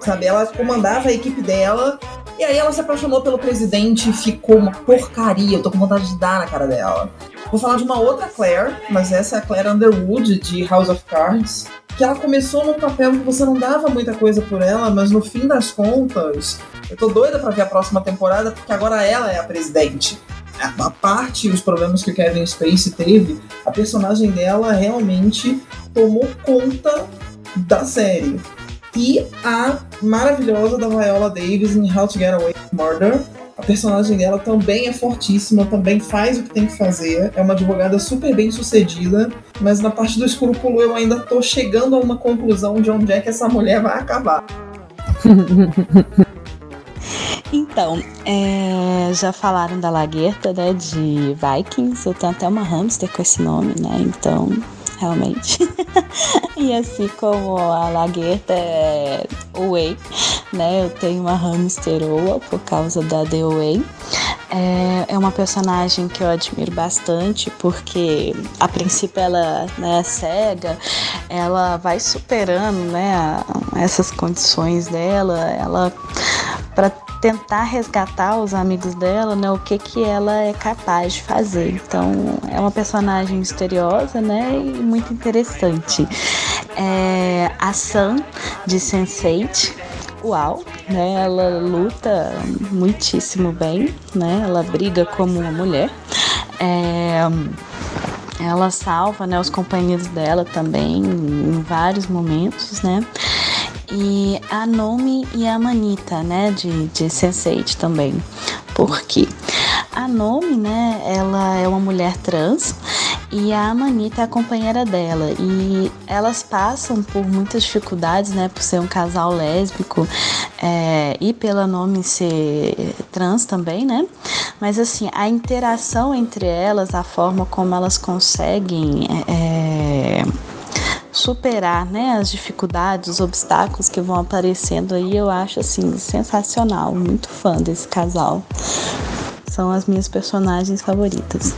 Sabe, ela comandava a equipe dela. E aí ela se apaixonou pelo presidente e ficou uma porcaria. Eu tô com vontade de dar na cara dela. Vou falar de uma outra Claire, mas essa é a Claire Underwood, de House of Cards. Que ela começou num papel que você não dava muita coisa por ela, mas no fim das contas, eu tô doida pra ver a próxima temporada, porque agora ela é a presidente. A parte os problemas que o Kevin Spacey teve, a personagem dela realmente tomou conta da série. E a maravilhosa da Viola Davis em How to Get Away with Murder. A personagem dela também é fortíssima, também faz o que tem que fazer. É uma advogada super bem sucedida, mas na parte do escrúpulo eu ainda tô chegando a uma conclusão de onde é que essa mulher vai acabar.
Então, é, já falaram da Laguerta, né, de Vikings. Eu tenho até uma hamster com esse nome, né? Então, realmente. e assim como a lagueta é Whey, né? Eu tenho uma hamster Oa por causa da The Whey. É, é uma personagem que eu admiro bastante porque a princípio ela né, é cega, ela vai superando né, a, essas condições dela, ela para tentar resgatar os amigos dela, né, o que que ela é capaz de fazer. Então, é uma personagem misteriosa, né, e muito interessante. É, a Sam de Sense8, uau, né, ela luta muitíssimo bem, né, ela briga como uma mulher. É, ela salva né, os companheiros dela também em vários momentos, né? E a Nomi e a Manita, né, de, de Sense8 também. Por quê? A Nomi, né, ela é uma mulher trans e a Manita é a companheira dela. E elas passam por muitas dificuldades, né, por ser um casal lésbico é, e pela Nomi ser trans também, né? Mas assim, a interação entre elas, a forma como elas conseguem. É, superar né, as dificuldades, os obstáculos que vão aparecendo aí, eu acho assim sensacional. Muito fã desse casal. São as minhas personagens favoritas.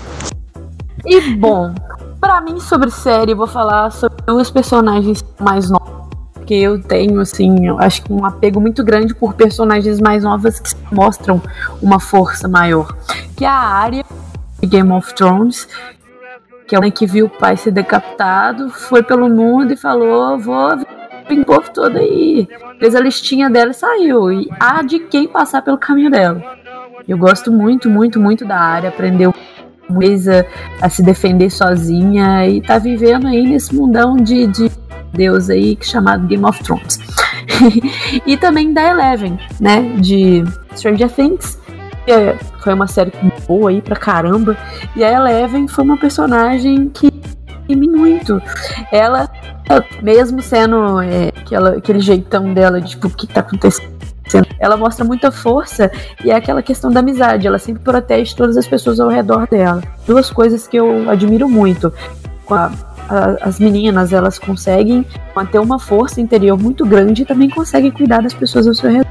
E bom, para mim sobre série, vou falar sobre duas personagens mais novas. Porque eu tenho, assim, eu acho que um apego muito grande por personagens mais novas que mostram uma força maior. Que é a Arya de Game of Thrones, que é uma que viu o pai ser decapitado, foi pelo mundo e falou: vou o povo todo aí. Fez a listinha dela e saiu. E há de quem passar pelo caminho dela. Eu gosto muito, muito, muito da área. Aprendeu coisa a se defender sozinha e tá vivendo aí nesse mundão de, de Deus aí chamado Game of Thrones. e também da Eleven, né? De Stranger Things foi uma série boa aí pra caramba. E a Eleven foi uma personagem que me muito. Ela, mesmo sendo é, aquela, aquele jeitão dela, de, tipo, o que tá acontecendo? Ela mostra muita força e é aquela questão da amizade. Ela sempre protege todas as pessoas ao redor dela. Duas coisas que eu admiro muito. A, a, as meninas, elas conseguem manter uma força interior muito grande e também conseguem cuidar das pessoas ao seu redor.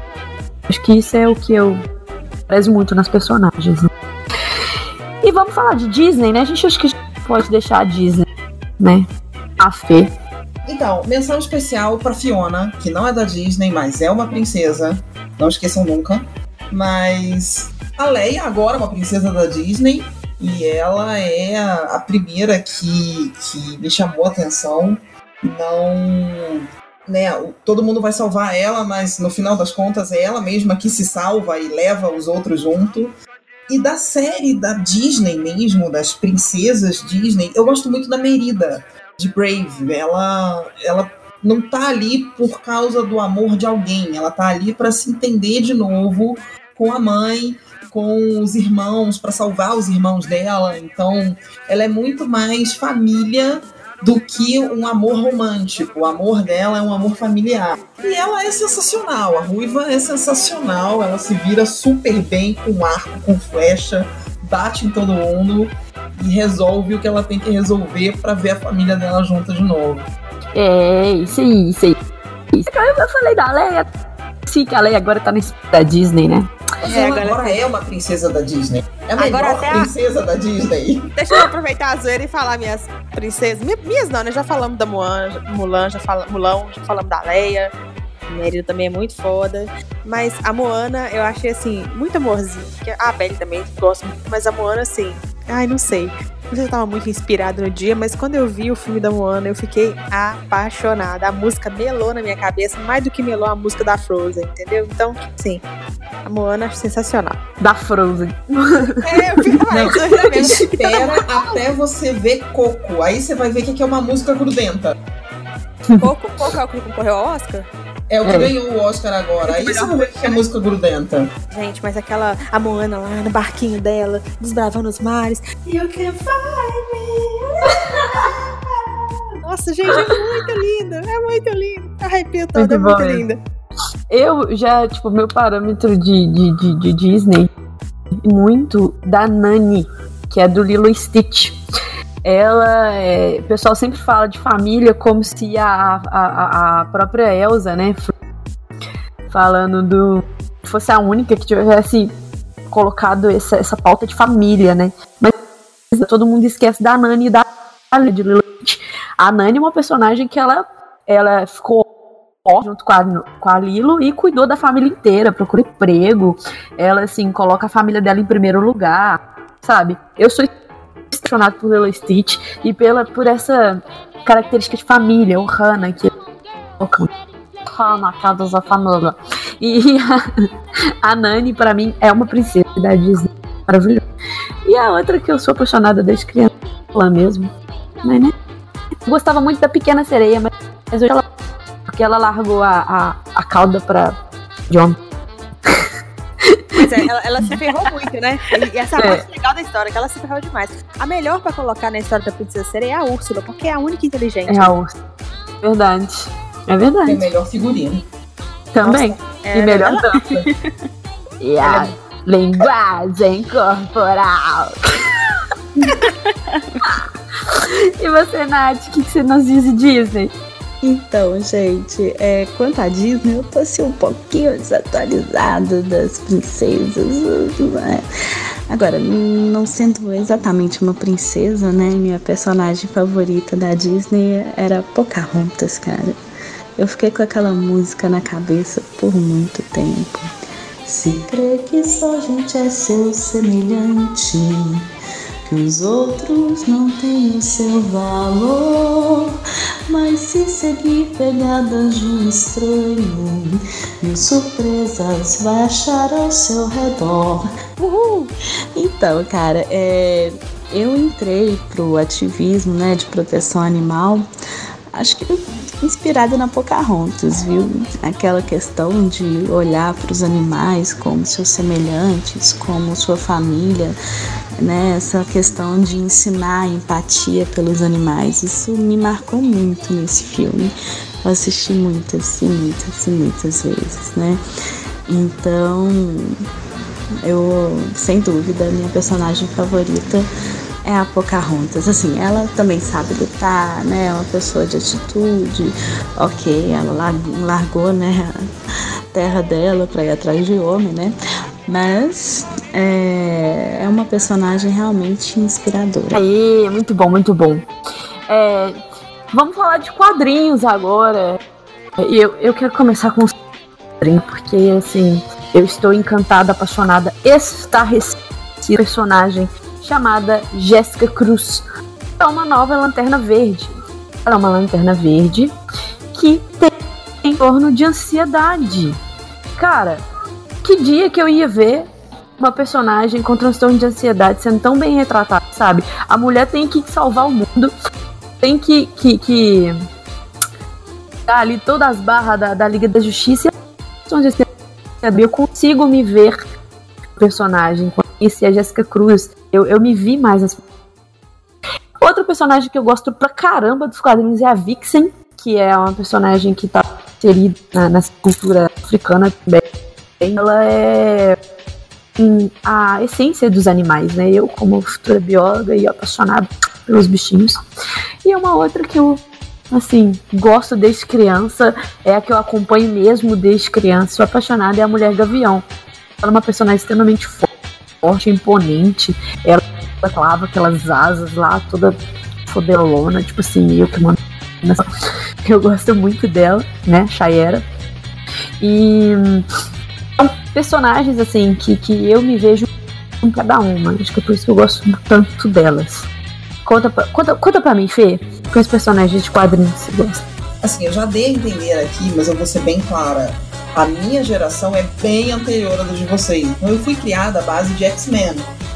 Acho que isso é o que eu prezo muito nas personagens. Né? E vamos falar de Disney, né? A gente acho que pode deixar a Disney, né? A Fê.
Então, menção especial para Fiona, que não é da Disney, mas é uma princesa. Não esqueçam nunca. Mas a Leia agora é uma princesa da Disney e ela é a, a primeira que, que me chamou a atenção. Não né, todo mundo vai salvar ela, mas no final das contas é ela mesma que se salva e leva os outros junto. E da série da Disney mesmo, das princesas Disney, eu gosto muito da Merida, de Brave. Ela, ela não tá ali por causa do amor de alguém, ela tá ali para se entender de novo com a mãe, com os irmãos, para salvar os irmãos dela. Então, ela é muito mais família do que um amor romântico. O amor dela é um amor familiar. E ela é sensacional. A ruiva é sensacional. Ela se vira super bem com arco, com flecha, bate em todo mundo e resolve o que ela tem que resolver para ver a família dela junta de novo.
É, isso aí, isso aí. Eu falei da Leia. Sim, que a Leia agora tá na da Disney, né?
Mas é, ela agora, agora é uma princesa da Disney. É a melhor agora princesa a... da Disney.
Deixa eu aproveitar a zoeira e falar minhas princesas. Minhas não, né? Já falamos da Mulan, Mulan já, fala, Mulan, já falamos da Leia. Mérida também é muito foda. Mas a Moana, eu achei assim, muito amorzinho. A Belle também gosto muito, mas a Moana, assim, ai, não sei. Não sei se eu tava muito inspirado no dia, mas quando eu vi o filme da Moana, eu fiquei apaixonada. A música melou na minha cabeça, mais do que melou a música da Frozen, entendeu? Então, sim, a Moana acho sensacional.
Da Frozen.
É, eu fico mais Espera até você ver Coco. Aí você vai ver que é uma música grudenta.
Coco, Coco é o que concorreu ao Oscar?
É o que é. ganhou o Oscar agora. Aí você vai ver que é música grudenta.
Gente, mas aquela a Moana lá no barquinho dela, desbravando os mares. You can find me. Nossa, gente, é muito lindo. É muito lindo. Arrepio toda, é muito linda.
Eu já, tipo, meu parâmetro de, de, de, de Disney muito da Nani, que é do Lilo Stitch ela é, o pessoal sempre fala de família como se a, a, a própria Elsa, né, falando do fosse a única que tivesse colocado essa, essa pauta de família, né? Mas todo mundo esquece da Nani e da de Lilith. A Nani é uma personagem que ela ela ficou junto com a, com a Lilo e cuidou da família inteira, procura emprego. Ela assim coloca a família dela em primeiro lugar, sabe? Eu sou apaixonado por Lilo Stitch e pela, por essa característica de família, o Hannah, que Hannah, casa da família. E a, Nani, para mim, é uma princesa da Disney maravilhosa. E a outra que eu sou apaixonada desde criança, ela mesmo, mas né? Gostava muito da Pequena Sereia, mas hoje ela. Porque ela largou a, a, a cauda pra John.
Mas é, ela, ela se ferrou muito, né? E essa é a parte legal da história, que ela se ferrou demais. A melhor pra colocar na história da Princesa Sereia é a Úrsula, porque é a única inteligente.
É a Úrsula. Verdade. É verdade.
melhor figurino.
Também.
É,
e melhor dança. e a linguagem corporal. e você, Nath, o que, que você nos diz de Disney?
Então, gente, é, quanto à Disney, eu tô assim, um pouquinho desatualizado das princesas. né? Agora, não sendo exatamente uma princesa, né? Minha personagem favorita da Disney era Pocahontas, cara. Eu fiquei com aquela música na cabeça por muito tempo. Se crê que só gente é seu semelhante, que os outros não têm o seu valor. Mas se seguir pegadas de um estranho, mil surpresas vai achar ao seu redor. Uhul! Então, cara, é, eu entrei pro ativismo né, de proteção animal, acho que inspirada na Pocahontas, viu? Aquela questão de olhar para os animais como seus semelhantes, como sua família, né? Essa questão de ensinar empatia pelos animais. Isso me marcou muito nesse filme. Eu assisti muitas e muitas e muitas vezes, né? Então, eu, sem dúvida, minha personagem favorita é a Pocahontas. Assim, ela também sabe lutar, né? É uma pessoa de atitude. Ok, ela lar- largou, né, a terra dela para ir atrás de homem, né? Mas é, é uma personagem realmente inspiradora.
Aí, muito bom, muito bom. É, vamos falar de quadrinhos agora. E eu, eu quero começar com os quadrinhos, porque assim, eu estou encantada, apaixonada, estarrecida personagem chamada Jéssica Cruz. É uma nova lanterna verde. Ela é uma lanterna verde que tem em torno de ansiedade. Cara, que dia que eu ia ver uma personagem com transtorno de ansiedade sendo tão bem retratada, sabe? A mulher tem que salvar o mundo, tem que, que, que dar ali todas as barras da, da Liga da Justiça. Eu consigo me ver personagem. Conheci a Jéssica Cruz, eu, eu me vi mais as Outro personagem que eu gosto pra caramba dos quadrinhos é a Vixen, que é uma personagem que tá inserida na, na cultura africana também. Ela é hum, a essência dos animais, né? Eu, como futura bióloga e apaixonada pelos bichinhos. E uma outra que eu, assim, gosto desde criança, é a que eu acompanho mesmo desde criança, sou apaixonada, é a Mulher Gavião. Ela é uma personagem extremamente forte, imponente. Ela clava aquelas asas lá, toda fodelona, tipo assim, eu que mando. Eu gosto muito dela, né? Chayera. E são personagens assim que, que eu me vejo com cada uma. Acho que é por isso que eu gosto tanto delas. Conta pra, conta, conta pra mim, Fê, quais personagens de quadrinhos você gosta?
Assim, eu já dei a entender aqui, mas eu vou ser bem clara. A minha geração é bem anterior à de vocês. Então eu fui criada à base de X-Men.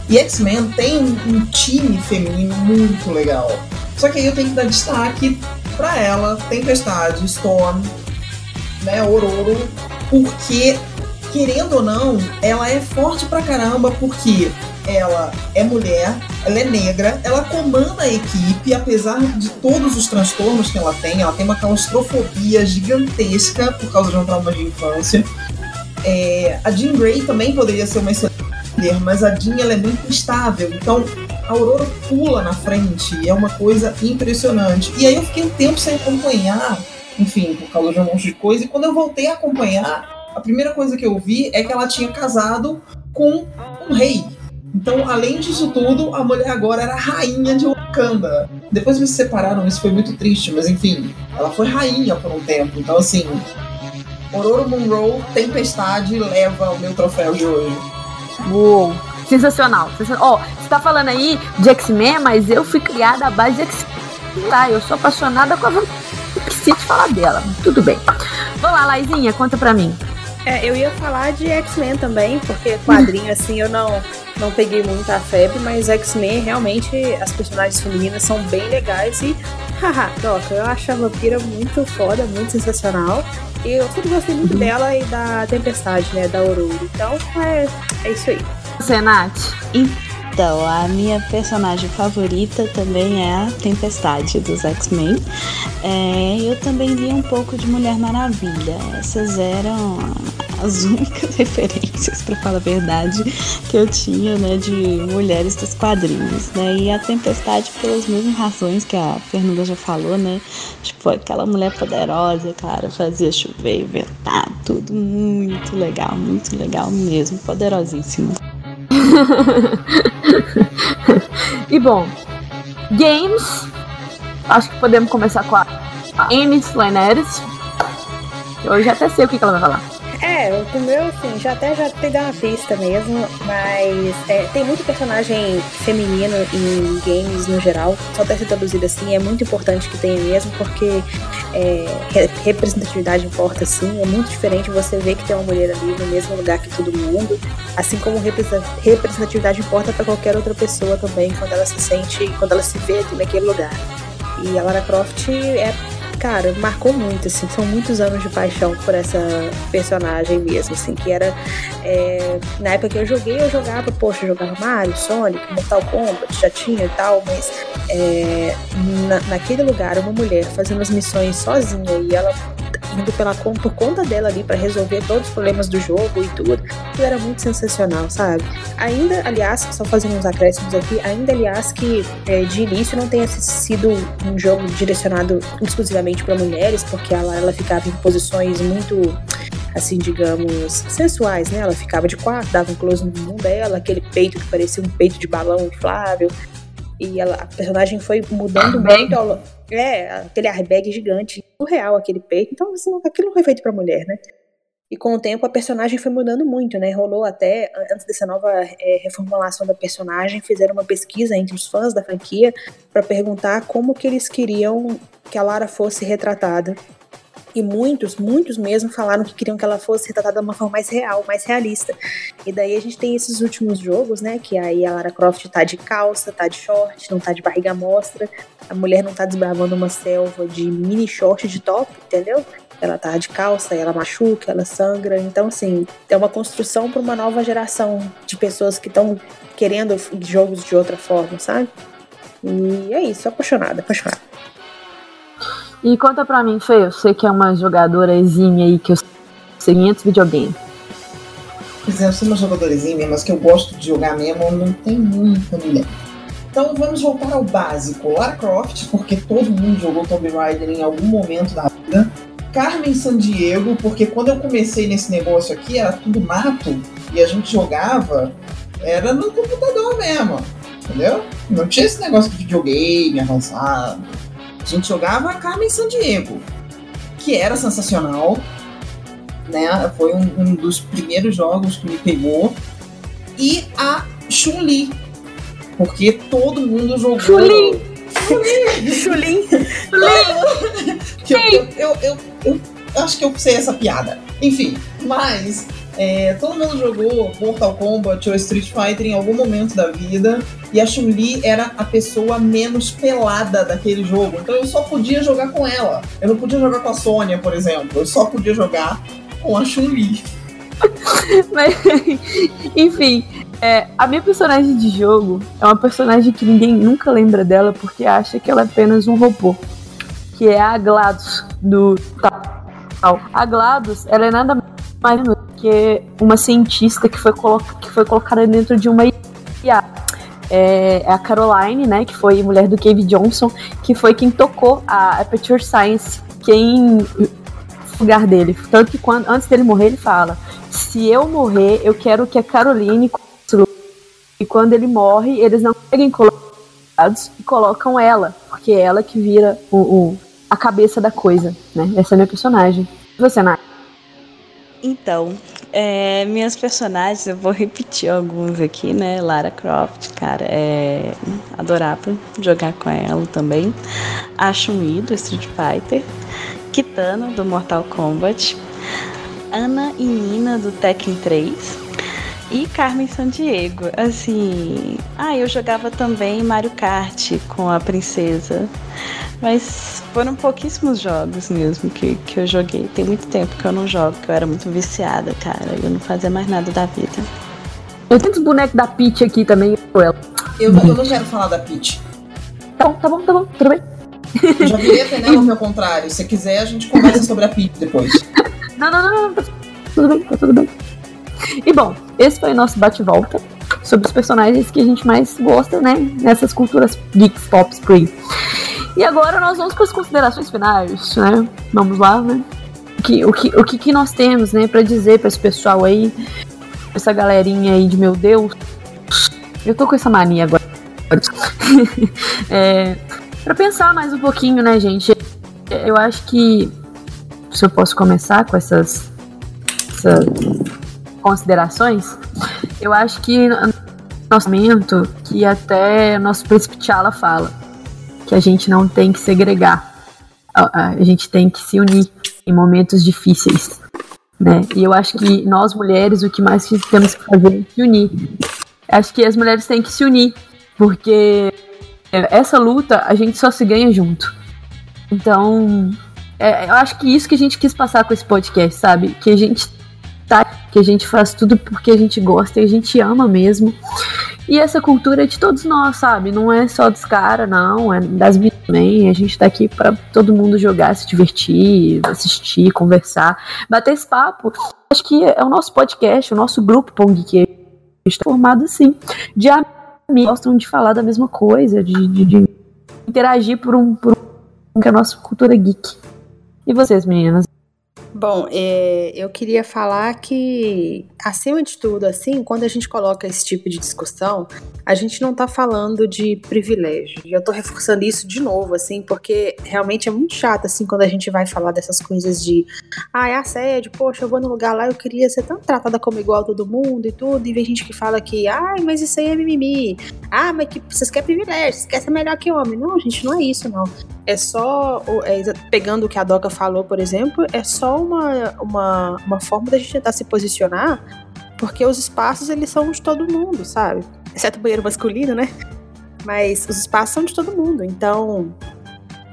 E X-Men tem um, time feminino muito legal. Só que aí eu tenho que dar destaque pra ela, Tempestade, Storm, né, Ororo, porque, querendo ou não, ela é forte pra caramba, porque ela é mulher, ela é negra, ela comanda a equipe, apesar de todos os transtornos que ela tem, ela tem uma claustrofobia gigantesca por causa de um trauma de infância. É, a Jean Grey também poderia ser uma excelente líder, mas a Jean ela é muito instável, então a Aurora pula na frente é uma coisa impressionante. E aí eu fiquei um tempo sem acompanhar, enfim, por causa de um monte de coisa, e quando eu voltei a acompanhar, a primeira coisa que eu vi é que ela tinha casado com um rei. Então, além disso tudo, a mulher agora era rainha de Wakanda. Depois eles se separaram, isso foi muito triste, mas enfim, ela foi rainha por um tempo. Então, assim, Aurora Monroe, Tempestade, leva o meu troféu de hoje.
Uou! Sensacional. sensacional. Ó, você tá falando aí de X-Men, mas eu fui criada à base de X-Men. Tá, eu sou apaixonada com a Preciso falar dela. Tudo bem. Vamos lá, Laizinha, conta pra mim.
É, eu ia falar de X-Men também, porque quadrinho assim eu não não peguei muito a febre, mas X-Men realmente as personagens femininas são bem legais e haha, troca, eu acho a vampira muito foda, muito sensacional. E eu sempre gostei muito
Uhum.
dela e da Tempestade, né? Da Aurora. Então é, é isso aí.
Você, Nath?
Então, a minha personagem favorita também é a Tempestade dos X-Men. É, eu também li um pouco de Mulher Maravilha. Essas eram as únicas referências, para falar a verdade, que eu tinha, né, de mulheres dos quadrinhos, né? E a Tempestade pelas mesmas razões que a Fernanda já falou, né? Tipo, aquela mulher poderosa, cara, fazia chover, ventar, tudo muito legal, muito legal mesmo, poderosíssimo.
E bom, games. Acho que podemos começar com a a Amy Slaneris. Eu já até sei o que ela vai falar.
É, o meu, assim, já até já tem uma pista mesmo, mas é, tem muito personagem feminino em games no geral, só ter sido traduzido assim, é muito importante que tenha mesmo, porque é, re- representatividade importa sim, é muito diferente você ver que tem uma mulher ali no mesmo lugar que todo mundo, assim como representatividade importa para qualquer outra pessoa também, quando ela se sente, quando ela se vê naquele lugar. E a Lara Croft é cara, marcou muito, assim, são muitos anos de paixão por essa personagem mesmo, assim, que era, é, na época que eu joguei, eu jogava, poxa, eu jogava Mario, Sonic, Mortal Kombat, já tinha e tal, mas é, na- naquele lugar, uma mulher fazendo as missões sozinha e ela indo pela, por conta dela ali pra resolver todos os problemas do jogo e tudo, tudo era muito sensacional, sabe? Ainda, aliás, só fazendo uns acréscimos aqui, ainda, aliás, que é, de início não tenha sido um jogo direcionado exclusivamente para mulheres, porque ela, ela ficava em posições muito, assim, digamos, sensuais, né? Ela ficava de quatro, dava um close no bumbum dela, aquele peito que parecia um peito de balão inflável. E ela, a personagem foi mudando muito ao longo. É, aquele airbag gigante, surreal aquele peito. Então, assim, aquilo não foi feito pra mulher, né? E com o tempo a personagem foi mudando muito, né? Rolou até, antes dessa nova é, reformulação da personagem, fizeram uma pesquisa entre os fãs da franquia para perguntar como que eles queriam que a Lara fosse retratada. E muitos, muitos mesmo falaram que queriam que ela fosse retratada de uma forma mais real, mais realista. E daí a gente tem esses últimos jogos, né? Que aí a Lara Croft tá de calça, tá de short, não tá de barriga mostra. A mulher não tá desbravando uma selva de mini short de top, entendeu? Ela tá de calça, ela machuca, ela sangra. Então, assim, é uma construção para uma nova geração de pessoas que estão querendo jogos de outra forma, sabe? E é isso, apaixonada, apaixonada.
E conta pra mim, Fê, sei que é uma jogadora exímia aí, que eu sei 500 videogames.
Pois é, eu sou uma jogadorazinha, mas que eu gosto de jogar mesmo, não tem muita mulher. Então vamos voltar ao básico. Lara Croft, porque todo mundo jogou Tomb Raider em algum momento da vida. Carmen Sandiego, porque quando eu comecei nesse negócio aqui era tudo mato e a gente jogava, era no computador mesmo, entendeu? Não tinha esse negócio de videogame avançado. A gente jogava a Carmen Sandiego, que era sensacional, né? Foi um, um dos primeiros jogos que me pegou. E a Chun-Li, porque todo mundo jogou.
Chun-Li!
Eu, eu, eu, eu- eu acho que eu sei essa piada. Enfim, mas é, todo mundo jogou Mortal Kombat ou Street Fighter em algum momento da vida. E a Chun-Li era a pessoa menos pelada daquele jogo. Então eu só podia jogar com ela. Eu não podia jogar com a Sônia, por exemplo. Eu só podia jogar com a Chun-Li.
Mas, enfim, é, a minha personagem de jogo é uma personagem que ninguém nunca lembra dela porque acha que ela é apenas um robô. Que é a GLaDOS do tal. A GLaDOS, ela é nada mais do que uma cientista que foi, que foi colocada dentro de uma IA. É, é a Caroline, né, que foi mulher do Cave Johnson, que foi quem tocou a Aperture Science, quem lugar dele. Tanto que quando, antes dele morrer, ele fala: se eu morrer, eu quero que a Caroline e quando ele morre, eles não conseguem colocados e colocam ela, porque é ela que vira o, o- a cabeça da coisa, né? Essa é a minha personagem. E você, Nath?
Então, é, minhas personagens, eu vou repetir alguns aqui, né? Lara Croft, cara, é, adorava jogar com ela também. A do Street Fighter, Kitana do Mortal Kombat, Ana e Nina do Tekken 3, E Carmen Sandiego, assim. Ah, eu jogava também Mario Kart com a princesa. Mas foram pouquíssimos jogos mesmo que, que eu joguei. Tem muito tempo que eu não jogo, que eu era muito viciada, cara. Eu não fazia mais nada da vida.
Eu tenho os bonecos da Peach aqui também,
eu, eu não quero falar da Peach.
Tá bom, tá bom, tá bom, tudo bem.
Eu já virei a Penélope ao contrário. Se quiser, a gente conversa sobre a Peach depois.
Não, não, não, não. Tá tudo bem, tá tudo bem. E bom, esse foi o nosso bate-volta sobre os personagens que a gente mais gosta, né? Nessas culturas geeks pop screen. E agora nós vamos para as considerações finais, né? Vamos lá, né? O que, o que, o que, que nós temos, né, para dizer para esse pessoal aí, essa galerinha aí de meu Deus. Eu tô com essa mania agora. é, para pensar mais um pouquinho, né, gente? Eu acho que se eu posso começar com essas, essas considerações, eu acho que nosso momento que até nosso príncipe T'Challa fala que a gente não tem que segregar, a, a gente tem que se unir em momentos difíceis, né? E eu acho que nós mulheres o que mais temos que fazer é se unir. Acho que as mulheres têm que se unir, porque essa luta a gente só se ganha junto. Então, é, eu acho que isso que a gente quis passar com esse podcast, sabe? Que a gente tá, que a gente faz tudo porque a gente gosta e a gente ama mesmo. E essa cultura é de todos nós, sabe? Não é só dos caras, não, é das meninas também. A gente tá aqui para todo mundo jogar, se divertir, assistir, conversar, bater esse papo. Acho que é o nosso podcast, o nosso grupo Pong que está formado assim, de amigos gostam de falar da mesma coisa, de, de, de interagir por um, por um que é a nossa cultura geek. E vocês, meninas?
Bom, é, eu queria falar que, acima de tudo, assim, quando a gente coloca esse tipo de discussão, a gente não tá falando de privilégio. E eu tô reforçando isso de novo, assim, porque realmente é muito chato, assim, quando a gente vai falar dessas coisas de, ah, é assédio, poxa, eu vou no lugar lá, eu queria ser tão tratada como igual todo mundo e tudo, e vem gente que fala que, ai, mas isso aí é mimimi. Ah, mas que vocês querem privilégio, vocês querem ser melhor que homem. Não, gente, não é isso, não. É só, é, pegando o que a Doca falou, por exemplo, é só uma, uma, uma forma da gente tentar se posicionar, porque os espaços, eles são de todo mundo, sabe? Exceto o banheiro masculino, né? Mas os espaços são de todo mundo, então...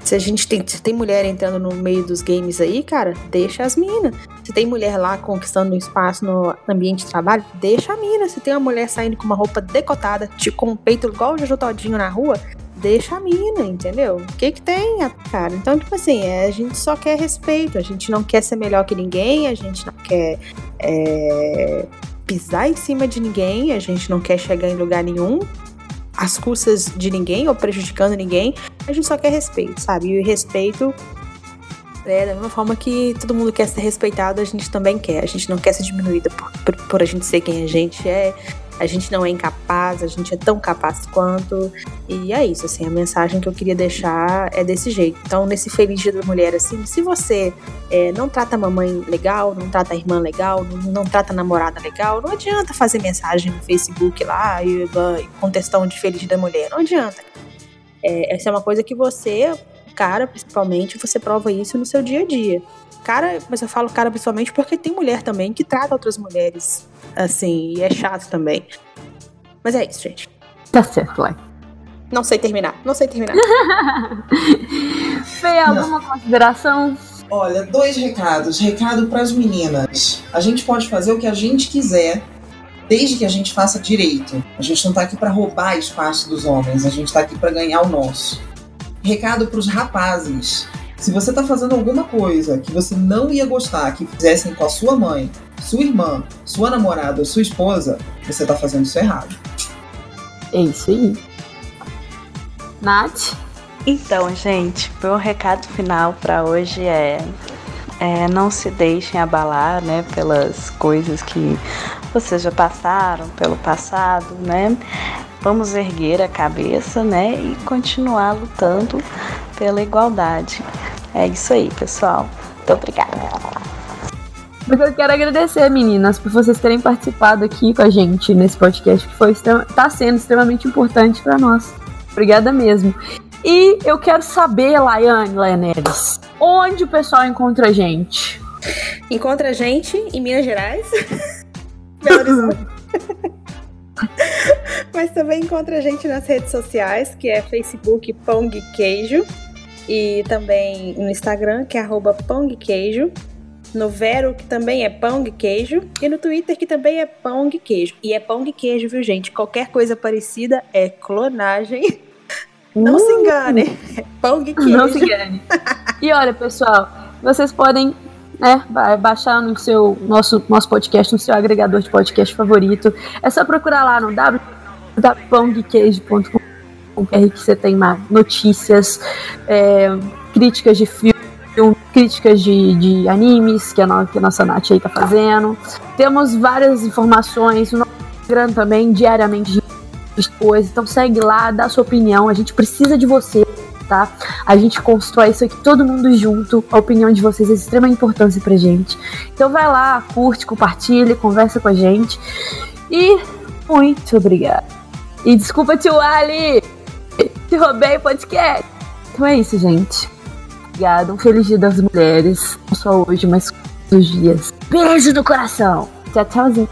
Se a gente tem, se tem mulher entrando no meio dos games aí, cara, deixa as minas. Se tem mulher lá conquistando um espaço no ambiente de trabalho, deixa a mina. Se tem uma mulher saindo com uma roupa decotada, tipo, com um peito igual o Jojo Todinho na rua, deixa a mina, entendeu? O que que tem, cara? Então, tipo assim, é, a gente só quer respeito, a gente não quer ser melhor que ninguém, a gente não quer é, pisar em cima de ninguém, a gente não quer chegar em lugar nenhum às custas de ninguém ou prejudicando ninguém, a gente só quer respeito, sabe? E respeito é da mesma forma que todo mundo quer ser respeitado, a gente também quer. A gente não quer ser diminuída por, por, por a gente ser quem a gente é a gente não é incapaz, a gente é tão capaz quanto. E é isso, assim, a mensagem que eu queria deixar é desse jeito. Então, nesse Feliz Dia da Mulher, assim, se você é, não trata a mamãe legal, não trata a irmã legal, não, não, trata a namorada legal, não adianta fazer mensagem no Facebook lá e, e contestão de Feliz Dia da Mulher, não adianta. É, essa é uma coisa que você, cara, principalmente, você prova isso no seu dia a dia. Cara, mas eu falo cara principalmente porque tem mulher também que trata outras mulheres assim, e é chato também. Mas é isso, gente.
Tá certo, Lai.
Não sei terminar, não sei terminar.
Fê, alguma não. consideração?
Olha, dois recados. Recado para as meninas. A gente pode fazer o que a gente quiser, desde que a gente faça direito. A gente não tá aqui para roubar espaço dos homens, a gente tá aqui para ganhar o nosso. Recado para os rapazes. Se você tá fazendo alguma coisa que você não ia gostar que fizessem com a sua mãe, sua irmã, sua namorada ou sua esposa, você tá fazendo isso errado.
É isso aí. Nath?
Então, gente, meu recado final para hoje é, é não se deixem abalar, né, pelas coisas que vocês já passaram, pelo passado, né? Vamos erguer a cabeça, né, e continuar lutando pela igualdade. É isso aí, pessoal. Muito obrigada.
Mas eu quero agradecer, meninas, por vocês terem participado aqui com a gente nesse podcast, que foi está sendo extremamente importante para nós. Obrigada mesmo. E eu quero saber, Laiane Leneres, onde o pessoal encontra a gente?
Encontra a gente em Minas Gerais. Mas também encontra a gente nas redes sociais, que é Facebook Pong Queijo. E também no Instagram, que é arroba Pong Queijo. No Vero, que também é Pong Queijo. E no Twitter, que também é Pong Queijo. E é Pong Queijo, viu, gente? Qualquer coisa parecida é clonagem. Não uh! se engane. É Pong Queijo.
Não se engane. e olha, pessoal, vocês podem né, baixar no seu nosso, nosso podcast, no seu agregador de podcast favorito. É só procurar lá no www.pongqueijo.com que você tem notícias, é, críticas de filme, críticas de, de animes que a, no, que a nossa Nath aí tá fazendo. Temos várias informações no Instagram também, diariamente de coisas. Então segue lá, dá sua opinião. A gente precisa de você, tá? A gente constrói isso aqui todo mundo junto. A opinião de vocês é de extrema importância pra gente. Então vai lá, curte, compartilha, conversa com a gente. E muito obrigada. E desculpa, tio Ali! Te roubei podcast. Então é isso, gente. Obrigada. Um feliz dia das mulheres. Não só hoje, mas todos os dias. Beijo no coração. Tchau, tchauzinho.